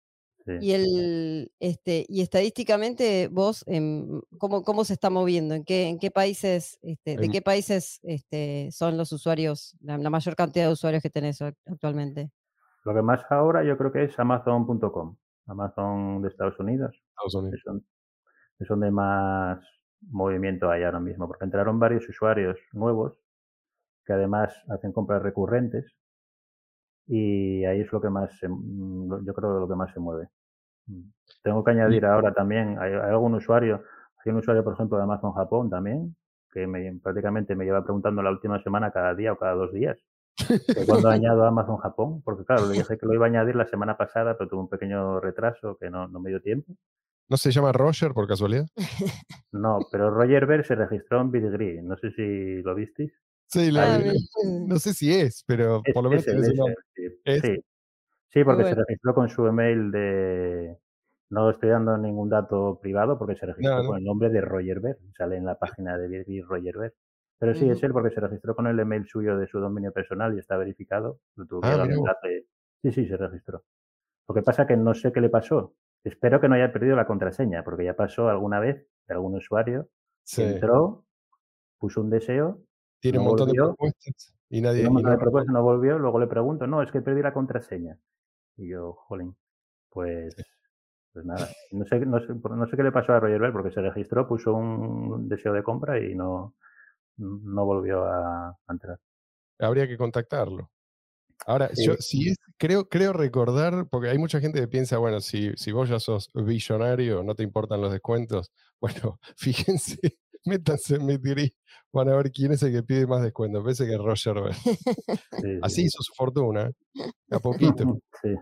sí. Y el, este, y estadísticamente, vos, em, ¿cómo, cómo se está moviendo? ¿En qué, en qué países, este, de qué países este, son los usuarios, la, la mayor cantidad de usuarios que tenés ac- actualmente? Lo que más ahora yo creo que es Amazon.com, Amazon de Estados Unidos. Estados Unidos. Es donde más movimiento hay ahora mismo, porque entraron varios usuarios nuevos que además hacen compras recurrentes y ahí es lo que más, se- mm, yo creo lo que más se mueve. Mm. Tengo que añadir ahora también, hay, hay algún usuario, hay un usuario por ejemplo de Amazon Japón también, que me, prácticamente me lleva preguntando la última semana cada día o cada dos días. cuando añado Amazon Japón, porque claro, le dije que lo iba a añadir la semana pasada, pero tuve un pequeño retraso que no, no me dio tiempo. ¿No se llama Roger por casualidad? No, pero Roger Ver se registró en BitGree. No sé si lo visteis. Sí, Ah, no sé si es, pero Es, por lo menos es es él, sí. ¿Es? Sí. Sí, porque se registró con su email de... No estoy dando ningún dato privado porque se registró No, no. con el nombre de Roger Ver. Sale en la página de BitGree Roger Ver. Pero sí, es él porque se registró con el email suyo de su dominio personal y está verificado. Lo tuvo que Ah, dar. Sí, sí, se registró. Lo que pasa que no sé qué le pasó. Espero que no haya perdido la contraseña, porque ya pasó alguna vez de algún usuario que Sí. entró, puso un deseo, Tiene un no montón de volvió, propuestas y nadie. tiene un montón de propuestas, no volvió, luego le pregunto, no, es que perdí la contraseña. Y yo, jolín, pues, pues nada. No sé, no, sé, no sé qué le pasó a Roger Bell, porque se registró, puso un deseo de compra y no, no volvió a, a entrar. Habría que contactarlo. Ahora, Sí. yo sí es, creo, creo recordar, porque hay mucha gente que piensa, bueno, si, si vos ya sos billonario, no te importan los descuentos. Bueno, fíjense, métanse en Midgrid, van a ver quién es el que pide más descuentos. Parece que es Roger Ver. Sí, sí, Así sí. hizo su fortuna, ¿eh? a poquito. Sí.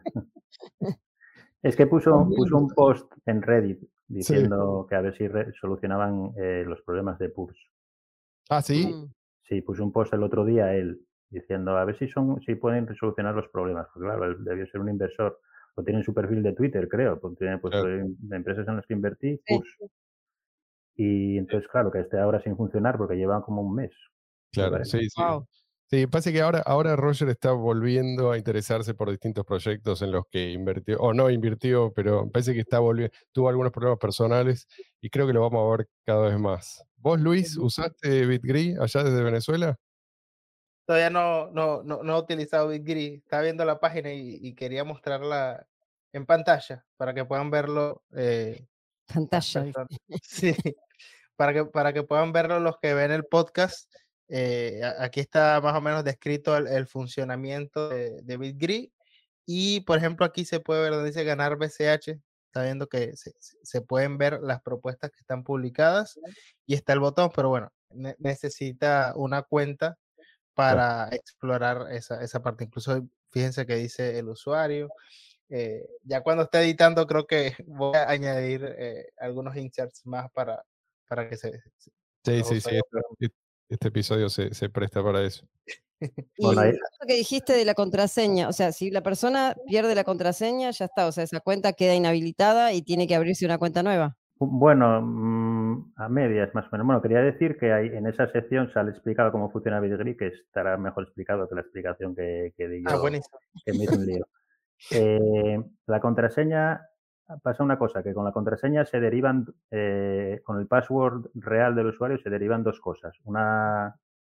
Es que puso, puso un post en Reddit Sí. diciendo que a ver si solucionaban eh, los problemas de PURS. Ah, sí. Mm, Sí, puso un post el otro día él diciendo a ver si son si pueden solucionar los problemas. Porque claro, debió ser un inversor. O tiene en su perfil de Twitter, creo. Porque tiene pues, Claro. eh, de empresas en las que invertí, Sí. PURS. Y entonces, claro, que esté ahora sin funcionar porque llevan como un mes. me Claro, parece. sí, sí. Wow. Sí, pasa que ahora, ahora Roger está volviendo a interesarse por distintos proyectos en los que invirtió, o no invirtió, pero parece que está volviendo, tuvo algunos problemas personales y creo que lo vamos a ver cada vez más. ¿Vos, Luis, usaste BitGree allá desde Venezuela? Todavía no, no, no, no he utilizado BitGree. Estaba viendo la página y, y quería mostrarla en pantalla para que puedan verlo. eh, Pantalla. Sí, para que, para que puedan verlo los que ven el podcast. eh, aquí está más o menos descrito el, el funcionamiento de, de BitGree. Y por ejemplo, aquí se puede ver donde dice ganar BCH. Está viendo que se, se- pueden ver las propuestas que están publicadas y está el botón, pero bueno, ne- necesita una cuenta para explorar esa, esa parte. Incluso fíjense que dice el usuario. Eh, ya cuando esté editando, creo que voy a añadir eh, algunos inserts más para, para que se. se- Sí, sí, sí. usuarios Este, este episodio se, se presta para eso. Y eso que dijiste de la contraseña, o sea, si la persona pierde la contraseña, ya está, o sea, esa cuenta queda inhabilitada y tiene que abrirse una cuenta nueva. Bueno, mm, a medias más o menos. Bueno, quería decir que hay, en esa sección sale explicado cómo funciona BitGree, que estará mejor explicado que la explicación que, que di yo, Ah, buenísimo. que me hizo un lío. Eh, la contraseña, pasa una cosa, que con la contraseña se derivan, eh, con el password real del usuario se derivan dos cosas. Una,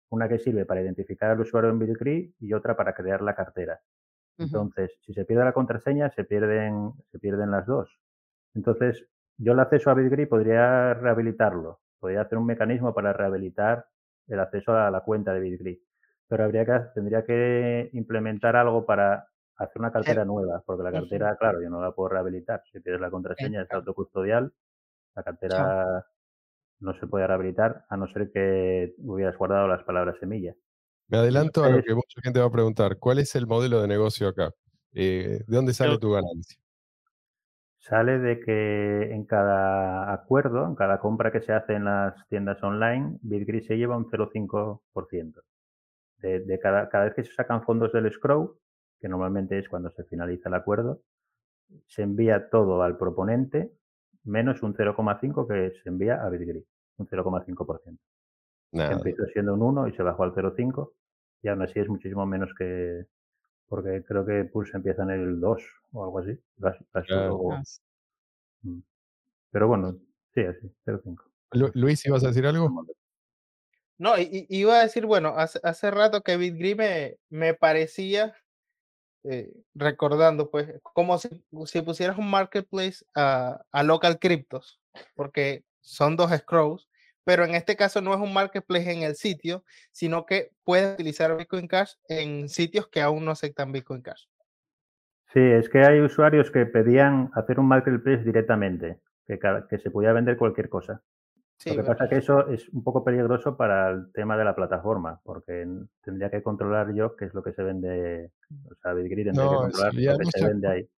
una que sirve para identificar al usuario en BitGree y otra para crear la cartera. Entonces, si se pierde la contraseña, se pierden, se pierden las dos. Entonces, yo el acceso a BitGree podría rehabilitarlo. Podría hacer un mecanismo para rehabilitar el acceso a la cuenta de BitGree. Pero habría que, tendría que implementar algo para hacer una cartera nueva, porque la cartera, claro, yo no la puedo rehabilitar. Si pierdes la contraseña, es autocustodial. La cartera no se puede rehabilitar, a no ser que hubieras guardado las palabras semilla. Me adelanto a lo que mucha gente va a preguntar. ¿Cuál es el modelo de negocio acá? Eh, ¿De dónde sale Yo- tu ganancia? Sale de que en cada acuerdo, en cada compra que se hace en las tiendas online, BitGree se lleva un 0,5%. De, de cada, cada vez que se sacan fondos del escrow, que normalmente es cuando se finaliza el acuerdo, se envía todo al proponente menos un 0,5 que se envía a BitGrid, un 0,5%. Nada. Empezó siendo un 1 y se bajó al 0,5 y aún así es muchísimo menos que, porque creo que Pulse empieza en el 2 o algo así. Claro. o- Ah, Mm. Pero bueno, sí, así, 0,5. Lu- Luis, ¿ibas a decir algo? No, iba a decir, bueno, hace, hace rato que BitGree me, me parecía, eh, recordando, pues, como si, si pusieras un marketplace a, a local cryptos, porque son dos scrolls, pero en este caso no es un marketplace en el sitio, sino que puedes utilizar Bitcoin Cash en sitios que aún no aceptan Bitcoin Cash. Sí, es que hay usuarios que pedían hacer un marketplace directamente, que, se podía vender cualquier cosa. Sí, Lo que pasa es que eso es un poco peligroso para el tema de la plataforma, porque tendría que controlar yo qué es lo que se vende, o sea, BitGrid tendría No, que es- controlar lo que se vende ahí.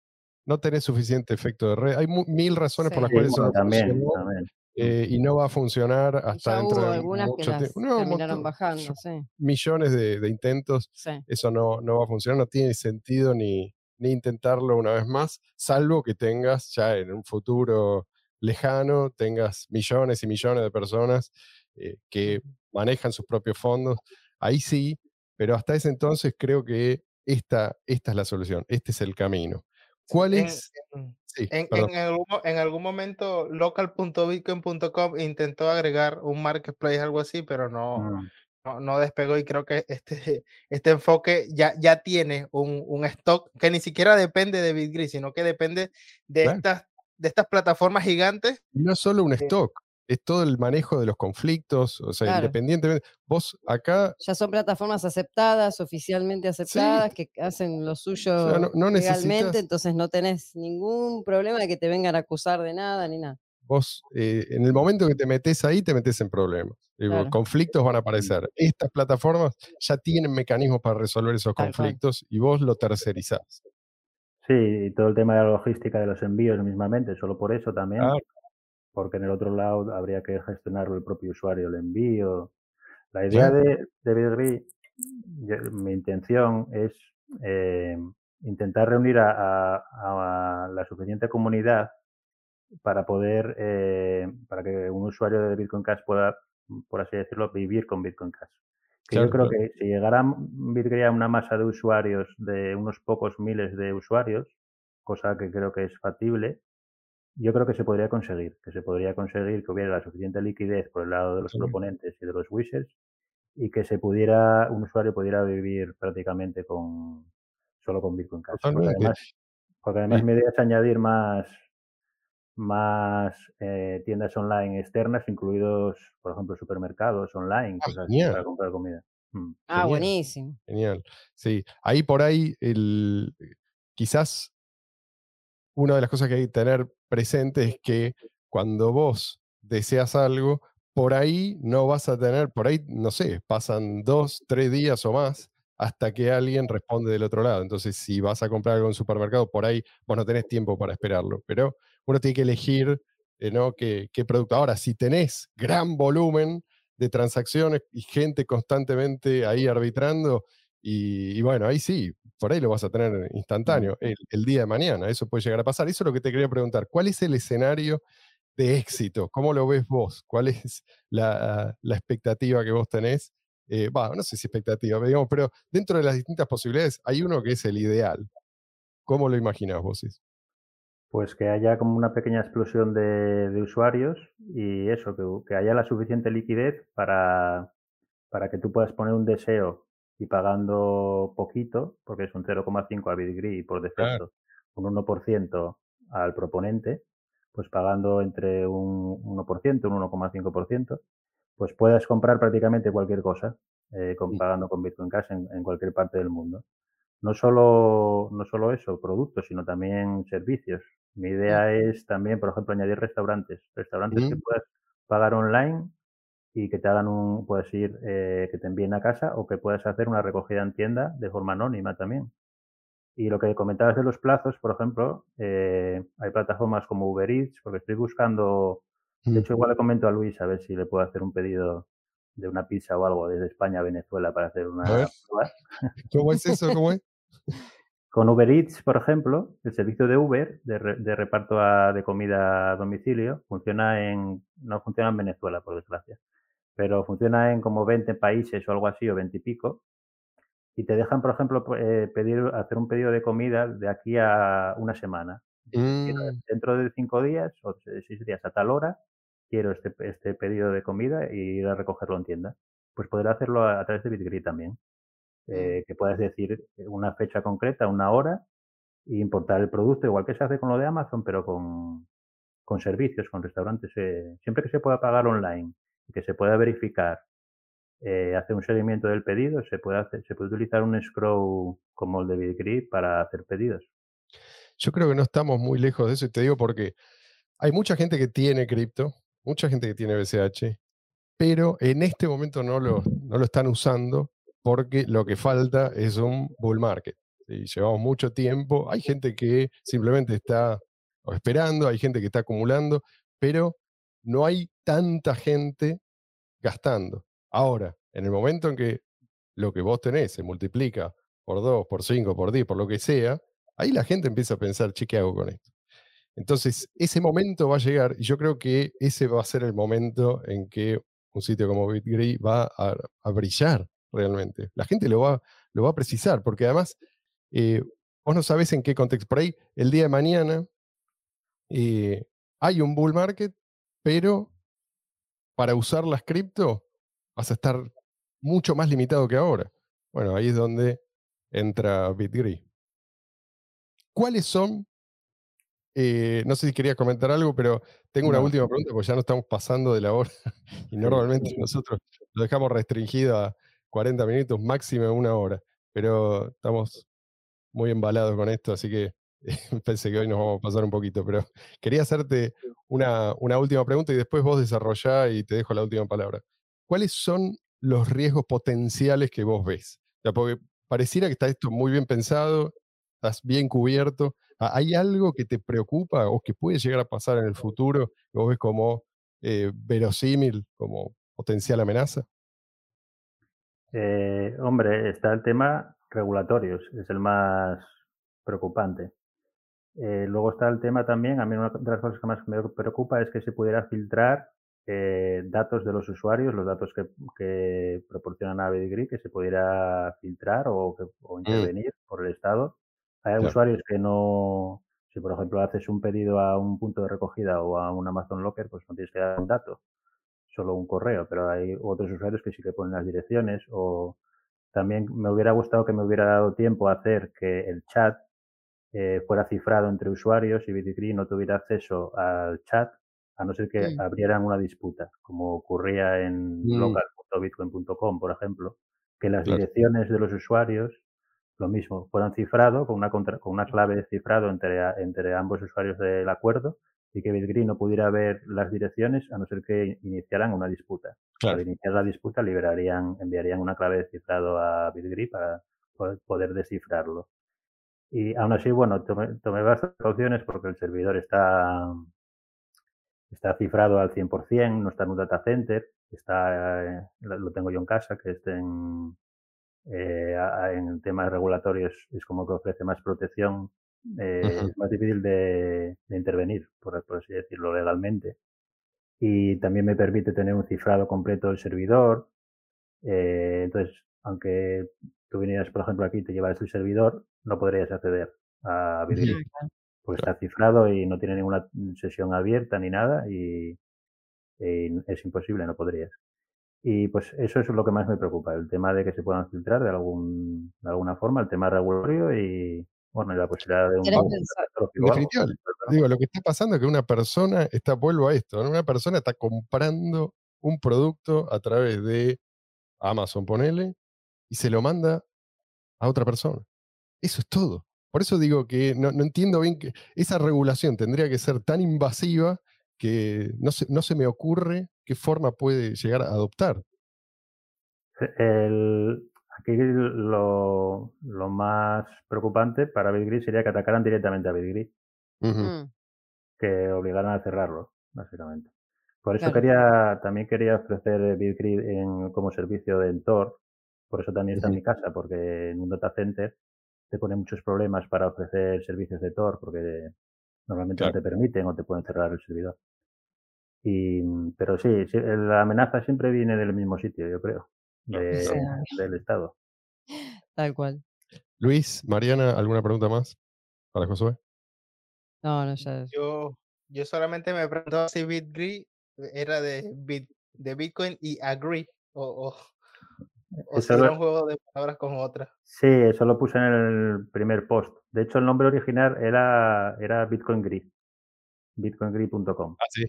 No tenés suficiente efecto de red. Hay mil razones por las Sí, cuales eso no también, funcionó, también. Eh, y no va a funcionar hasta ya dentro hubo de algunas que mucho las tiempo. No, un terminaron bajando, sí, millones de, de intentos, sí. eso no, no va a funcionar, no tiene sentido ni, ni intentarlo una vez más, salvo que tengas ya en un futuro lejano, tengas millones y millones de personas eh, que manejan sus propios fondos. Ahí sí, pero hasta ese entonces creo que esta, esta es la solución, este es el camino. ¿Cuál en- es? en- Sí, En, en algún, en algún momento local.bitcoin.com intentó agregar un marketplace, algo así, pero no, Mm. no, no despegó y creo que este, este enfoque ya, ya tiene un, un stock que ni siquiera depende de BitGrid, sino que depende de, Claro. estas, de estas plataformas gigantes. No solo un stock, es todo el manejo de los conflictos, o sea, Claro. independientemente, vos acá Ya son plataformas aceptadas, oficialmente aceptadas, que hacen lo suyo no- no legalmente, necesitas- entonces no tenés ningún problema de que te vengan a acusar de nada ni nada. vos eh, en el momento que te metes ahí, te metes en problemas. Claro. Conflictos van a aparecer. Estas plataformas ya tienen mecanismos para resolver esos conflictos y vos lo tercerizás. Sí, y todo el tema de la logística de los envíos mismamente, solo por eso también. Porque en el otro lado habría que gestionarlo el propio usuario, el envío. La idea de, de yo- mi intención es eh, intentar reunir a, a- a la suficiente comunidad para poder, eh, para que un usuario de Bitcoin Cash pueda, por así decirlo, vivir con Bitcoin Cash. Que Claro, yo creo claro. que si llegara BitGrid a una masa de usuarios de unos pocos miles de usuarios, cosa que creo que es factible, yo creo que se podría conseguir, que se podría conseguir que hubiera la suficiente liquidez por el lado de los Sí. proponentes y de los wishers y que se pudiera, un usuario pudiera vivir prácticamente con solo con Bitcoin Cash. Porque además, porque además Y- mi idea es añadir más, más eh, tiendas online externas, incluidos, por ejemplo, supermercados online, Ah, cosas para comprar comida. Mm. Ah, Genial. buenísimo. Genial. Sí, ahí por ahí, el, quizás una de las cosas que hay que tener presente es que cuando vos deseas algo, por ahí no vas a tener, por ahí, no sé, pasan dos, tres días o más hasta que alguien responde del otro lado. Entonces, si vas a comprar algo en un supermercado, por ahí vos no tenés tiempo para esperarlo, pero uno tiene que elegir eh, ¿no? qué, qué producto. Ahora, si tenés gran volumen de transacciones y gente constantemente ahí arbitrando, y, y bueno, ahí sí, por ahí lo vas a tener instantáneo, el, el día de mañana, eso puede llegar a pasar. Eso es lo que te quería preguntar, ¿cuál es el escenario de éxito? ¿Cómo lo ves vos? ¿Cuál es la, la expectativa que vos tenés? Eh, no sé si expectativa, pero digamos, pero dentro de las distintas posibilidades hay uno que es el ideal. ¿Cómo lo imaginas vos? Is? Pues que haya como una pequeña explosión de, de usuarios y eso, que, que haya la suficiente liquidez para, para que tú puedas poner un deseo y pagando poquito, porque es un 0,5 a BitGrid y por defecto un 1% al proponente, pues pagando entre un 1%, un 1,5%, pues puedas comprar prácticamente cualquier cosa eh, con, Sí. pagando con Bitcoin Cash en, en cualquier parte del mundo. No solo, no solo eso, productos, sino también servicios. Mi idea es también, por ejemplo, añadir restaurantes. Restaurantes que puedas pagar online y que te hagan un, puedes ir, eh, que te envíen a casa o que puedas hacer una recogida en tienda de forma anónima también. Y lo que comentabas de los plazos, por ejemplo, eh, hay plataformas como Uber Eats, porque estoy buscando, de Mm. hecho igual le comento a Luis a ver si le puedo hacer un pedido de una pizza o algo desde España a Venezuela para hacer una. ¿Cómo es eso? ¿Cómo es? Con Uber Eats, por ejemplo, el servicio de Uber de, de reparto de comida a domicilio funciona en, no funciona en Venezuela, por desgracia, pero funciona en como 20 países o algo así, o 20 y pico, y te dejan, por ejemplo, eh, pedir, hacer un pedido de comida de aquí a una semana. Mm. Dentro de cinco días o seis días a tal hora, quiero este, este pedido de comida y ir a recogerlo en tienda. Pues poder hacerlo a, través de BitGrid también. Mm. Eh, que puedas decir una fecha concreta, una hora, e importar el producto, igual que se hace con lo de Amazon, pero con, con servicios, con restaurantes. Eh, siempre que se pueda pagar online y que se pueda verificar, eh, hacer un seguimiento del pedido, se puede, se puede utilizar un scroll como el de BitGrid para hacer pedidos. Yo creo que no estamos muy lejos de eso y te digo porque hay mucha gente que tiene cripto, mucha gente que tiene BCH, pero en este momento no lo, no lo están usando porque lo que falta es un bull market. Y llevamos mucho tiempo, hay gente que simplemente está esperando, hay gente que está acumulando, pero no hay tanta gente gastando. Ahora, en el momento en que lo que vos tenés se multiplica por 2, por 5, por 10, por lo que sea, ahí la gente empieza a pensar, che, ¿qué hago con esto? Entonces, ese momento va a llegar y yo creo que ese va a ser el momento en que un sitio como BitGree va a, brillar realmente. La gente lo va, lo va a precisar, porque además, eh, vos no sabés en qué contexto. Por ahí, el día de mañana eh, hay un bull market, pero para usar las cripto vas a estar mucho más limitado que ahora. Bueno, ahí es donde entra BitGree. ¿Cuáles son? Eh, no sé si quería comentar algo, pero tengo una última pregunta porque ya no estamos pasando de la hora y normalmente nosotros lo dejamos restringido a 40 minutos, máximo una hora, pero estamos muy embalados con esto, así que pensé que hoy nos vamos a pasar un poquito, pero quería hacerte una, una última pregunta y después vos desarrollá y te dejo la última palabra. ¿cuáles son los riesgos potenciales que vos ves? porque pareciera que está esto muy bien pensado, estás bien cubierto. ¿Hay algo que te preocupa o que puede llegar a pasar en el futuro que vos ves como eh, verosímil, como potencial amenaza? Eh, hombre, está el tema regulatorios, es el más preocupante. Eh, luego está el tema también, a mí una de las cosas que más me preocupa es que se pudiera filtrar eh, datos de los usuarios, los datos que, proporcionan a que se pudiera filtrar o, mm. intervenir por el Estado. Hay usuarios que no, si por ejemplo haces un pedido a un punto de recogida o a un Amazon Locker, pues no tienes que dar un dato, solo un correo, pero hay otros usuarios que sí que ponen las direcciones o también me hubiera gustado que me hubiera dado tiempo a hacer que el chat eh, fuera cifrado entre usuarios y BitGrid no tuviera acceso al chat a no ser que mm. abrieran una disputa, como ocurría en mm. local.bitcoin.com, por ejemplo, que las direcciones de los usuarios, lo mismo, fueran cifrado con una, con una clave de cifrado entre, entre ambos usuarios del acuerdo y que BitGreen no pudiera ver las direcciones a no ser que iniciaran una disputa. Al iniciar la disputa liberarían, enviarían una clave de cifrado a BitGreen para poder descifrarlo. Y aún así, bueno, tomé, tomé bastantes precauciones porque el servidor está está cifrado al 100%, no está en un data center, está, eh, lo tengo yo en casa, que esté en, eh, en temas regulatorios es como que ofrece más protección, eh, es más difícil de, intervenir, por, así decirlo, legalmente. Y también me permite tener un cifrado completo del servidor. entonces, aunque tú vinieras, por ejemplo, aquí y te llevaras el servidor, no podrías acceder a Bitcoin pues está cifrado y no tiene ninguna sesión abierta ni nada y, es imposible, no podrías. Y pues eso es lo que más me preocupa, el tema de que se puedan filtrar de, algún, de alguna forma, el tema regulatorio y, bueno, la posibilidad de un... digo, lo que está pasando es que una persona está, vuelvo a esto, una persona está comprando un producto a través de Amazon, ponele, y se lo manda a otra persona. Eso es todo. Por eso digo que no, entiendo bien que esa regulación tendría que ser tan invasiva que no se, no se me ocurre qué forma puede llegar a adoptar. aquí lo, más preocupante para BitGrid sería que atacaran directamente a BitGrid. Mm. Que obligaran a cerrarlo, básicamente. Por eso quería, también quería ofrecer BitGrid en, como servicio de Tor. Por eso también está en mi casa, porque en un data center te pone muchos problemas para ofrecer servicios de Tor porque normalmente no te permiten o te pueden cerrar el servidor. Y, mm, pero sí, sí, la amenaza siempre viene del mismo sitio, yo creo, de- Sí. del Estado. Tal cual. Luis, Mariana, ¿alguna pregunta más para Josué? No, no, ya. Yo, yo solamente me preguntaba si BitGree era de, Bit- de Bitcoin y Agree o, o, o Eso era un juego de palabras con otra. Sí, eso lo puse en el primer post. De hecho, el nombre original era, era Bitcoin Gree, bitcoingree.com. Ah, sí.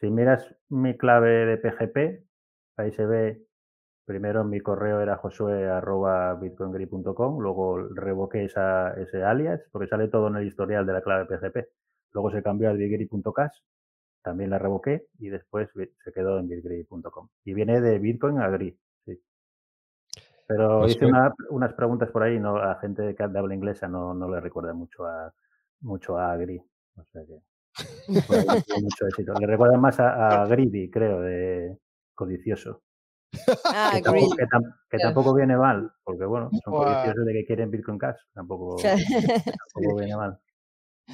Si miras mi clave de PGP, ahí se ve, primero mi correo era josue.bitcoingree.com, luego revoqué esa, ese alias, porque sale todo en el historial de la clave PGP. Luego se cambió a bitgree.cash, también la revoqué y después se quedó en bitgree.com. Y viene de Bitcoin a Gree, Pero hice Josué. una- unas preguntas por ahí, no, a gente que habla inglesa no, no le recuerda mucho a, mucho a Gree. O sea que mucho éxito. Le recuerda más a, a Greedy, creo, de codicioso. Ah, Que, tampoco, que tam- que claro. tampoco viene mal, porque bueno, son O a- codiciosos de que quieren Bitcoin Cash, tampoco, viene mal.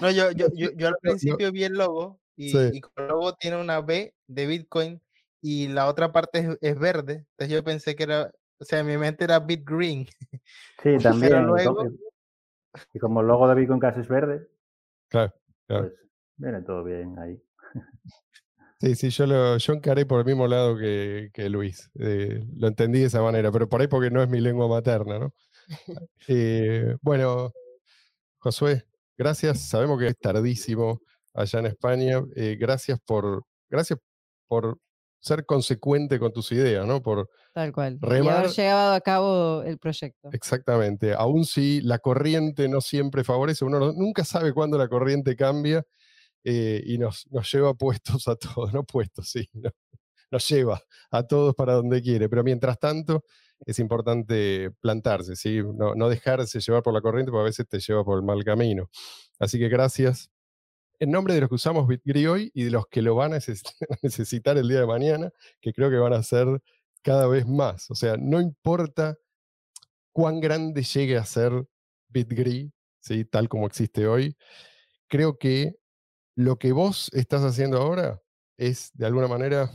No, yo, yo, yo, yo al no- principio vi el logo y, Sí. y el logo tiene una B de Bitcoin y la otra parte es, es verde. Entonces yo pensé que era, o sea, en mi mente era BitGreen. Sí, también. luego- Y como el logo de Bitcoin Cash es verde, Claro, claro. pues viene todo bien ahí. Sí, sí, yo, lo, yo encaré por el mismo lado que, que Luis. eh, lo entendí de esa manera, pero por ahí porque no es mi lengua materna, ¿no? Eh, bueno, Josué, gracias. Sabemos que es tardísimo allá en España. eh, gracias por, gracias por ser consecuente con tus ideas, ¿no? Por Tal cual. Y haber llevado a cabo el proyecto. exactamente. Aun si la corriente no siempre favorece, uno no- nunca sabe cuándo la corriente cambia eh, y nos, nos lleva puestos a todos, no puestos, sí, no, nos lleva a todos para donde quiere. Pero mientras tanto, es importante plantarse, ¿sí? no, no dejarse llevar por la corriente, porque a veces te lleva por el mal camino. Así que gracias. En nombre de los que usamos BitGree hoy y de los que lo van a neces- necesitar el día de mañana, que creo que van a ser cada vez más. O sea, no importa cuán grande llegue a ser BitGree, ¿sí? tal como existe hoy, creo que lo que vos estás haciendo ahora es, de alguna manera,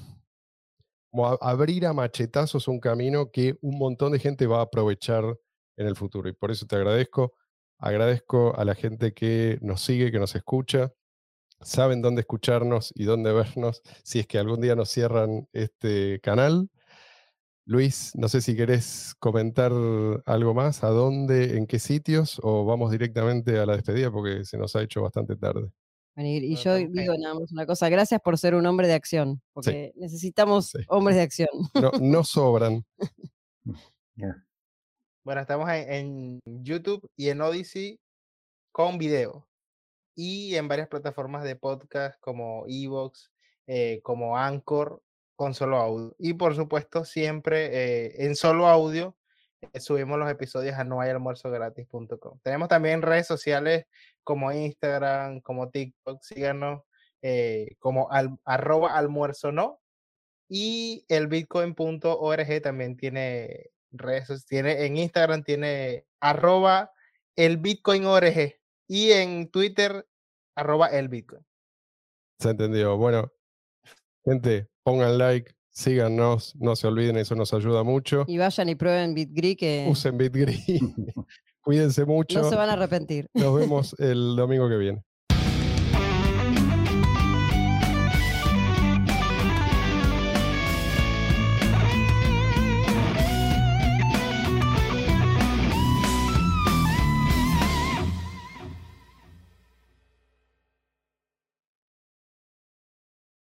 abrir a machetazos un camino que un montón de gente va a aprovechar en el futuro. Y por eso te agradezco. Agradezco a la gente que nos sigue, que nos escucha. Saben dónde escucharnos y dónde vernos si es que algún día nos cierran este canal. Luis, no sé si querés comentar algo más, a dónde, en qué sitios, o vamos directamente a la despedida porque se nos ha hecho bastante tarde. Bueno, Y, yo digo nada más una cosa, gracias por ser un hombre de acción, porque necesitamos Sí. hombres de acción. No, no sobran. Bueno, estamos en, en YouTube y en Odyssey con video. Y en varias plataformas de podcast como Evox, eh, como Anchor, con solo audio. Y por supuesto, siempre eh, en solo audio eh, subimos los episodios a nohayalmuerzogratis.com. Tenemos también redes sociales como Instagram, como TikTok. Síganos como arroba almuerzo no. Y el bitcoin.org también tiene redes, tiene en Instagram tiene arroba el bitcoin org y en Twitter arroba el bitcoin. Se entendió. Bueno, gente, pongan like, síganos, no se olviden, eso nos ayuda mucho. Y vayan y prueben BitGree que Usen BitGree. Cuídense mucho. no se van a arrepentir. Nos vemos el domingo que viene.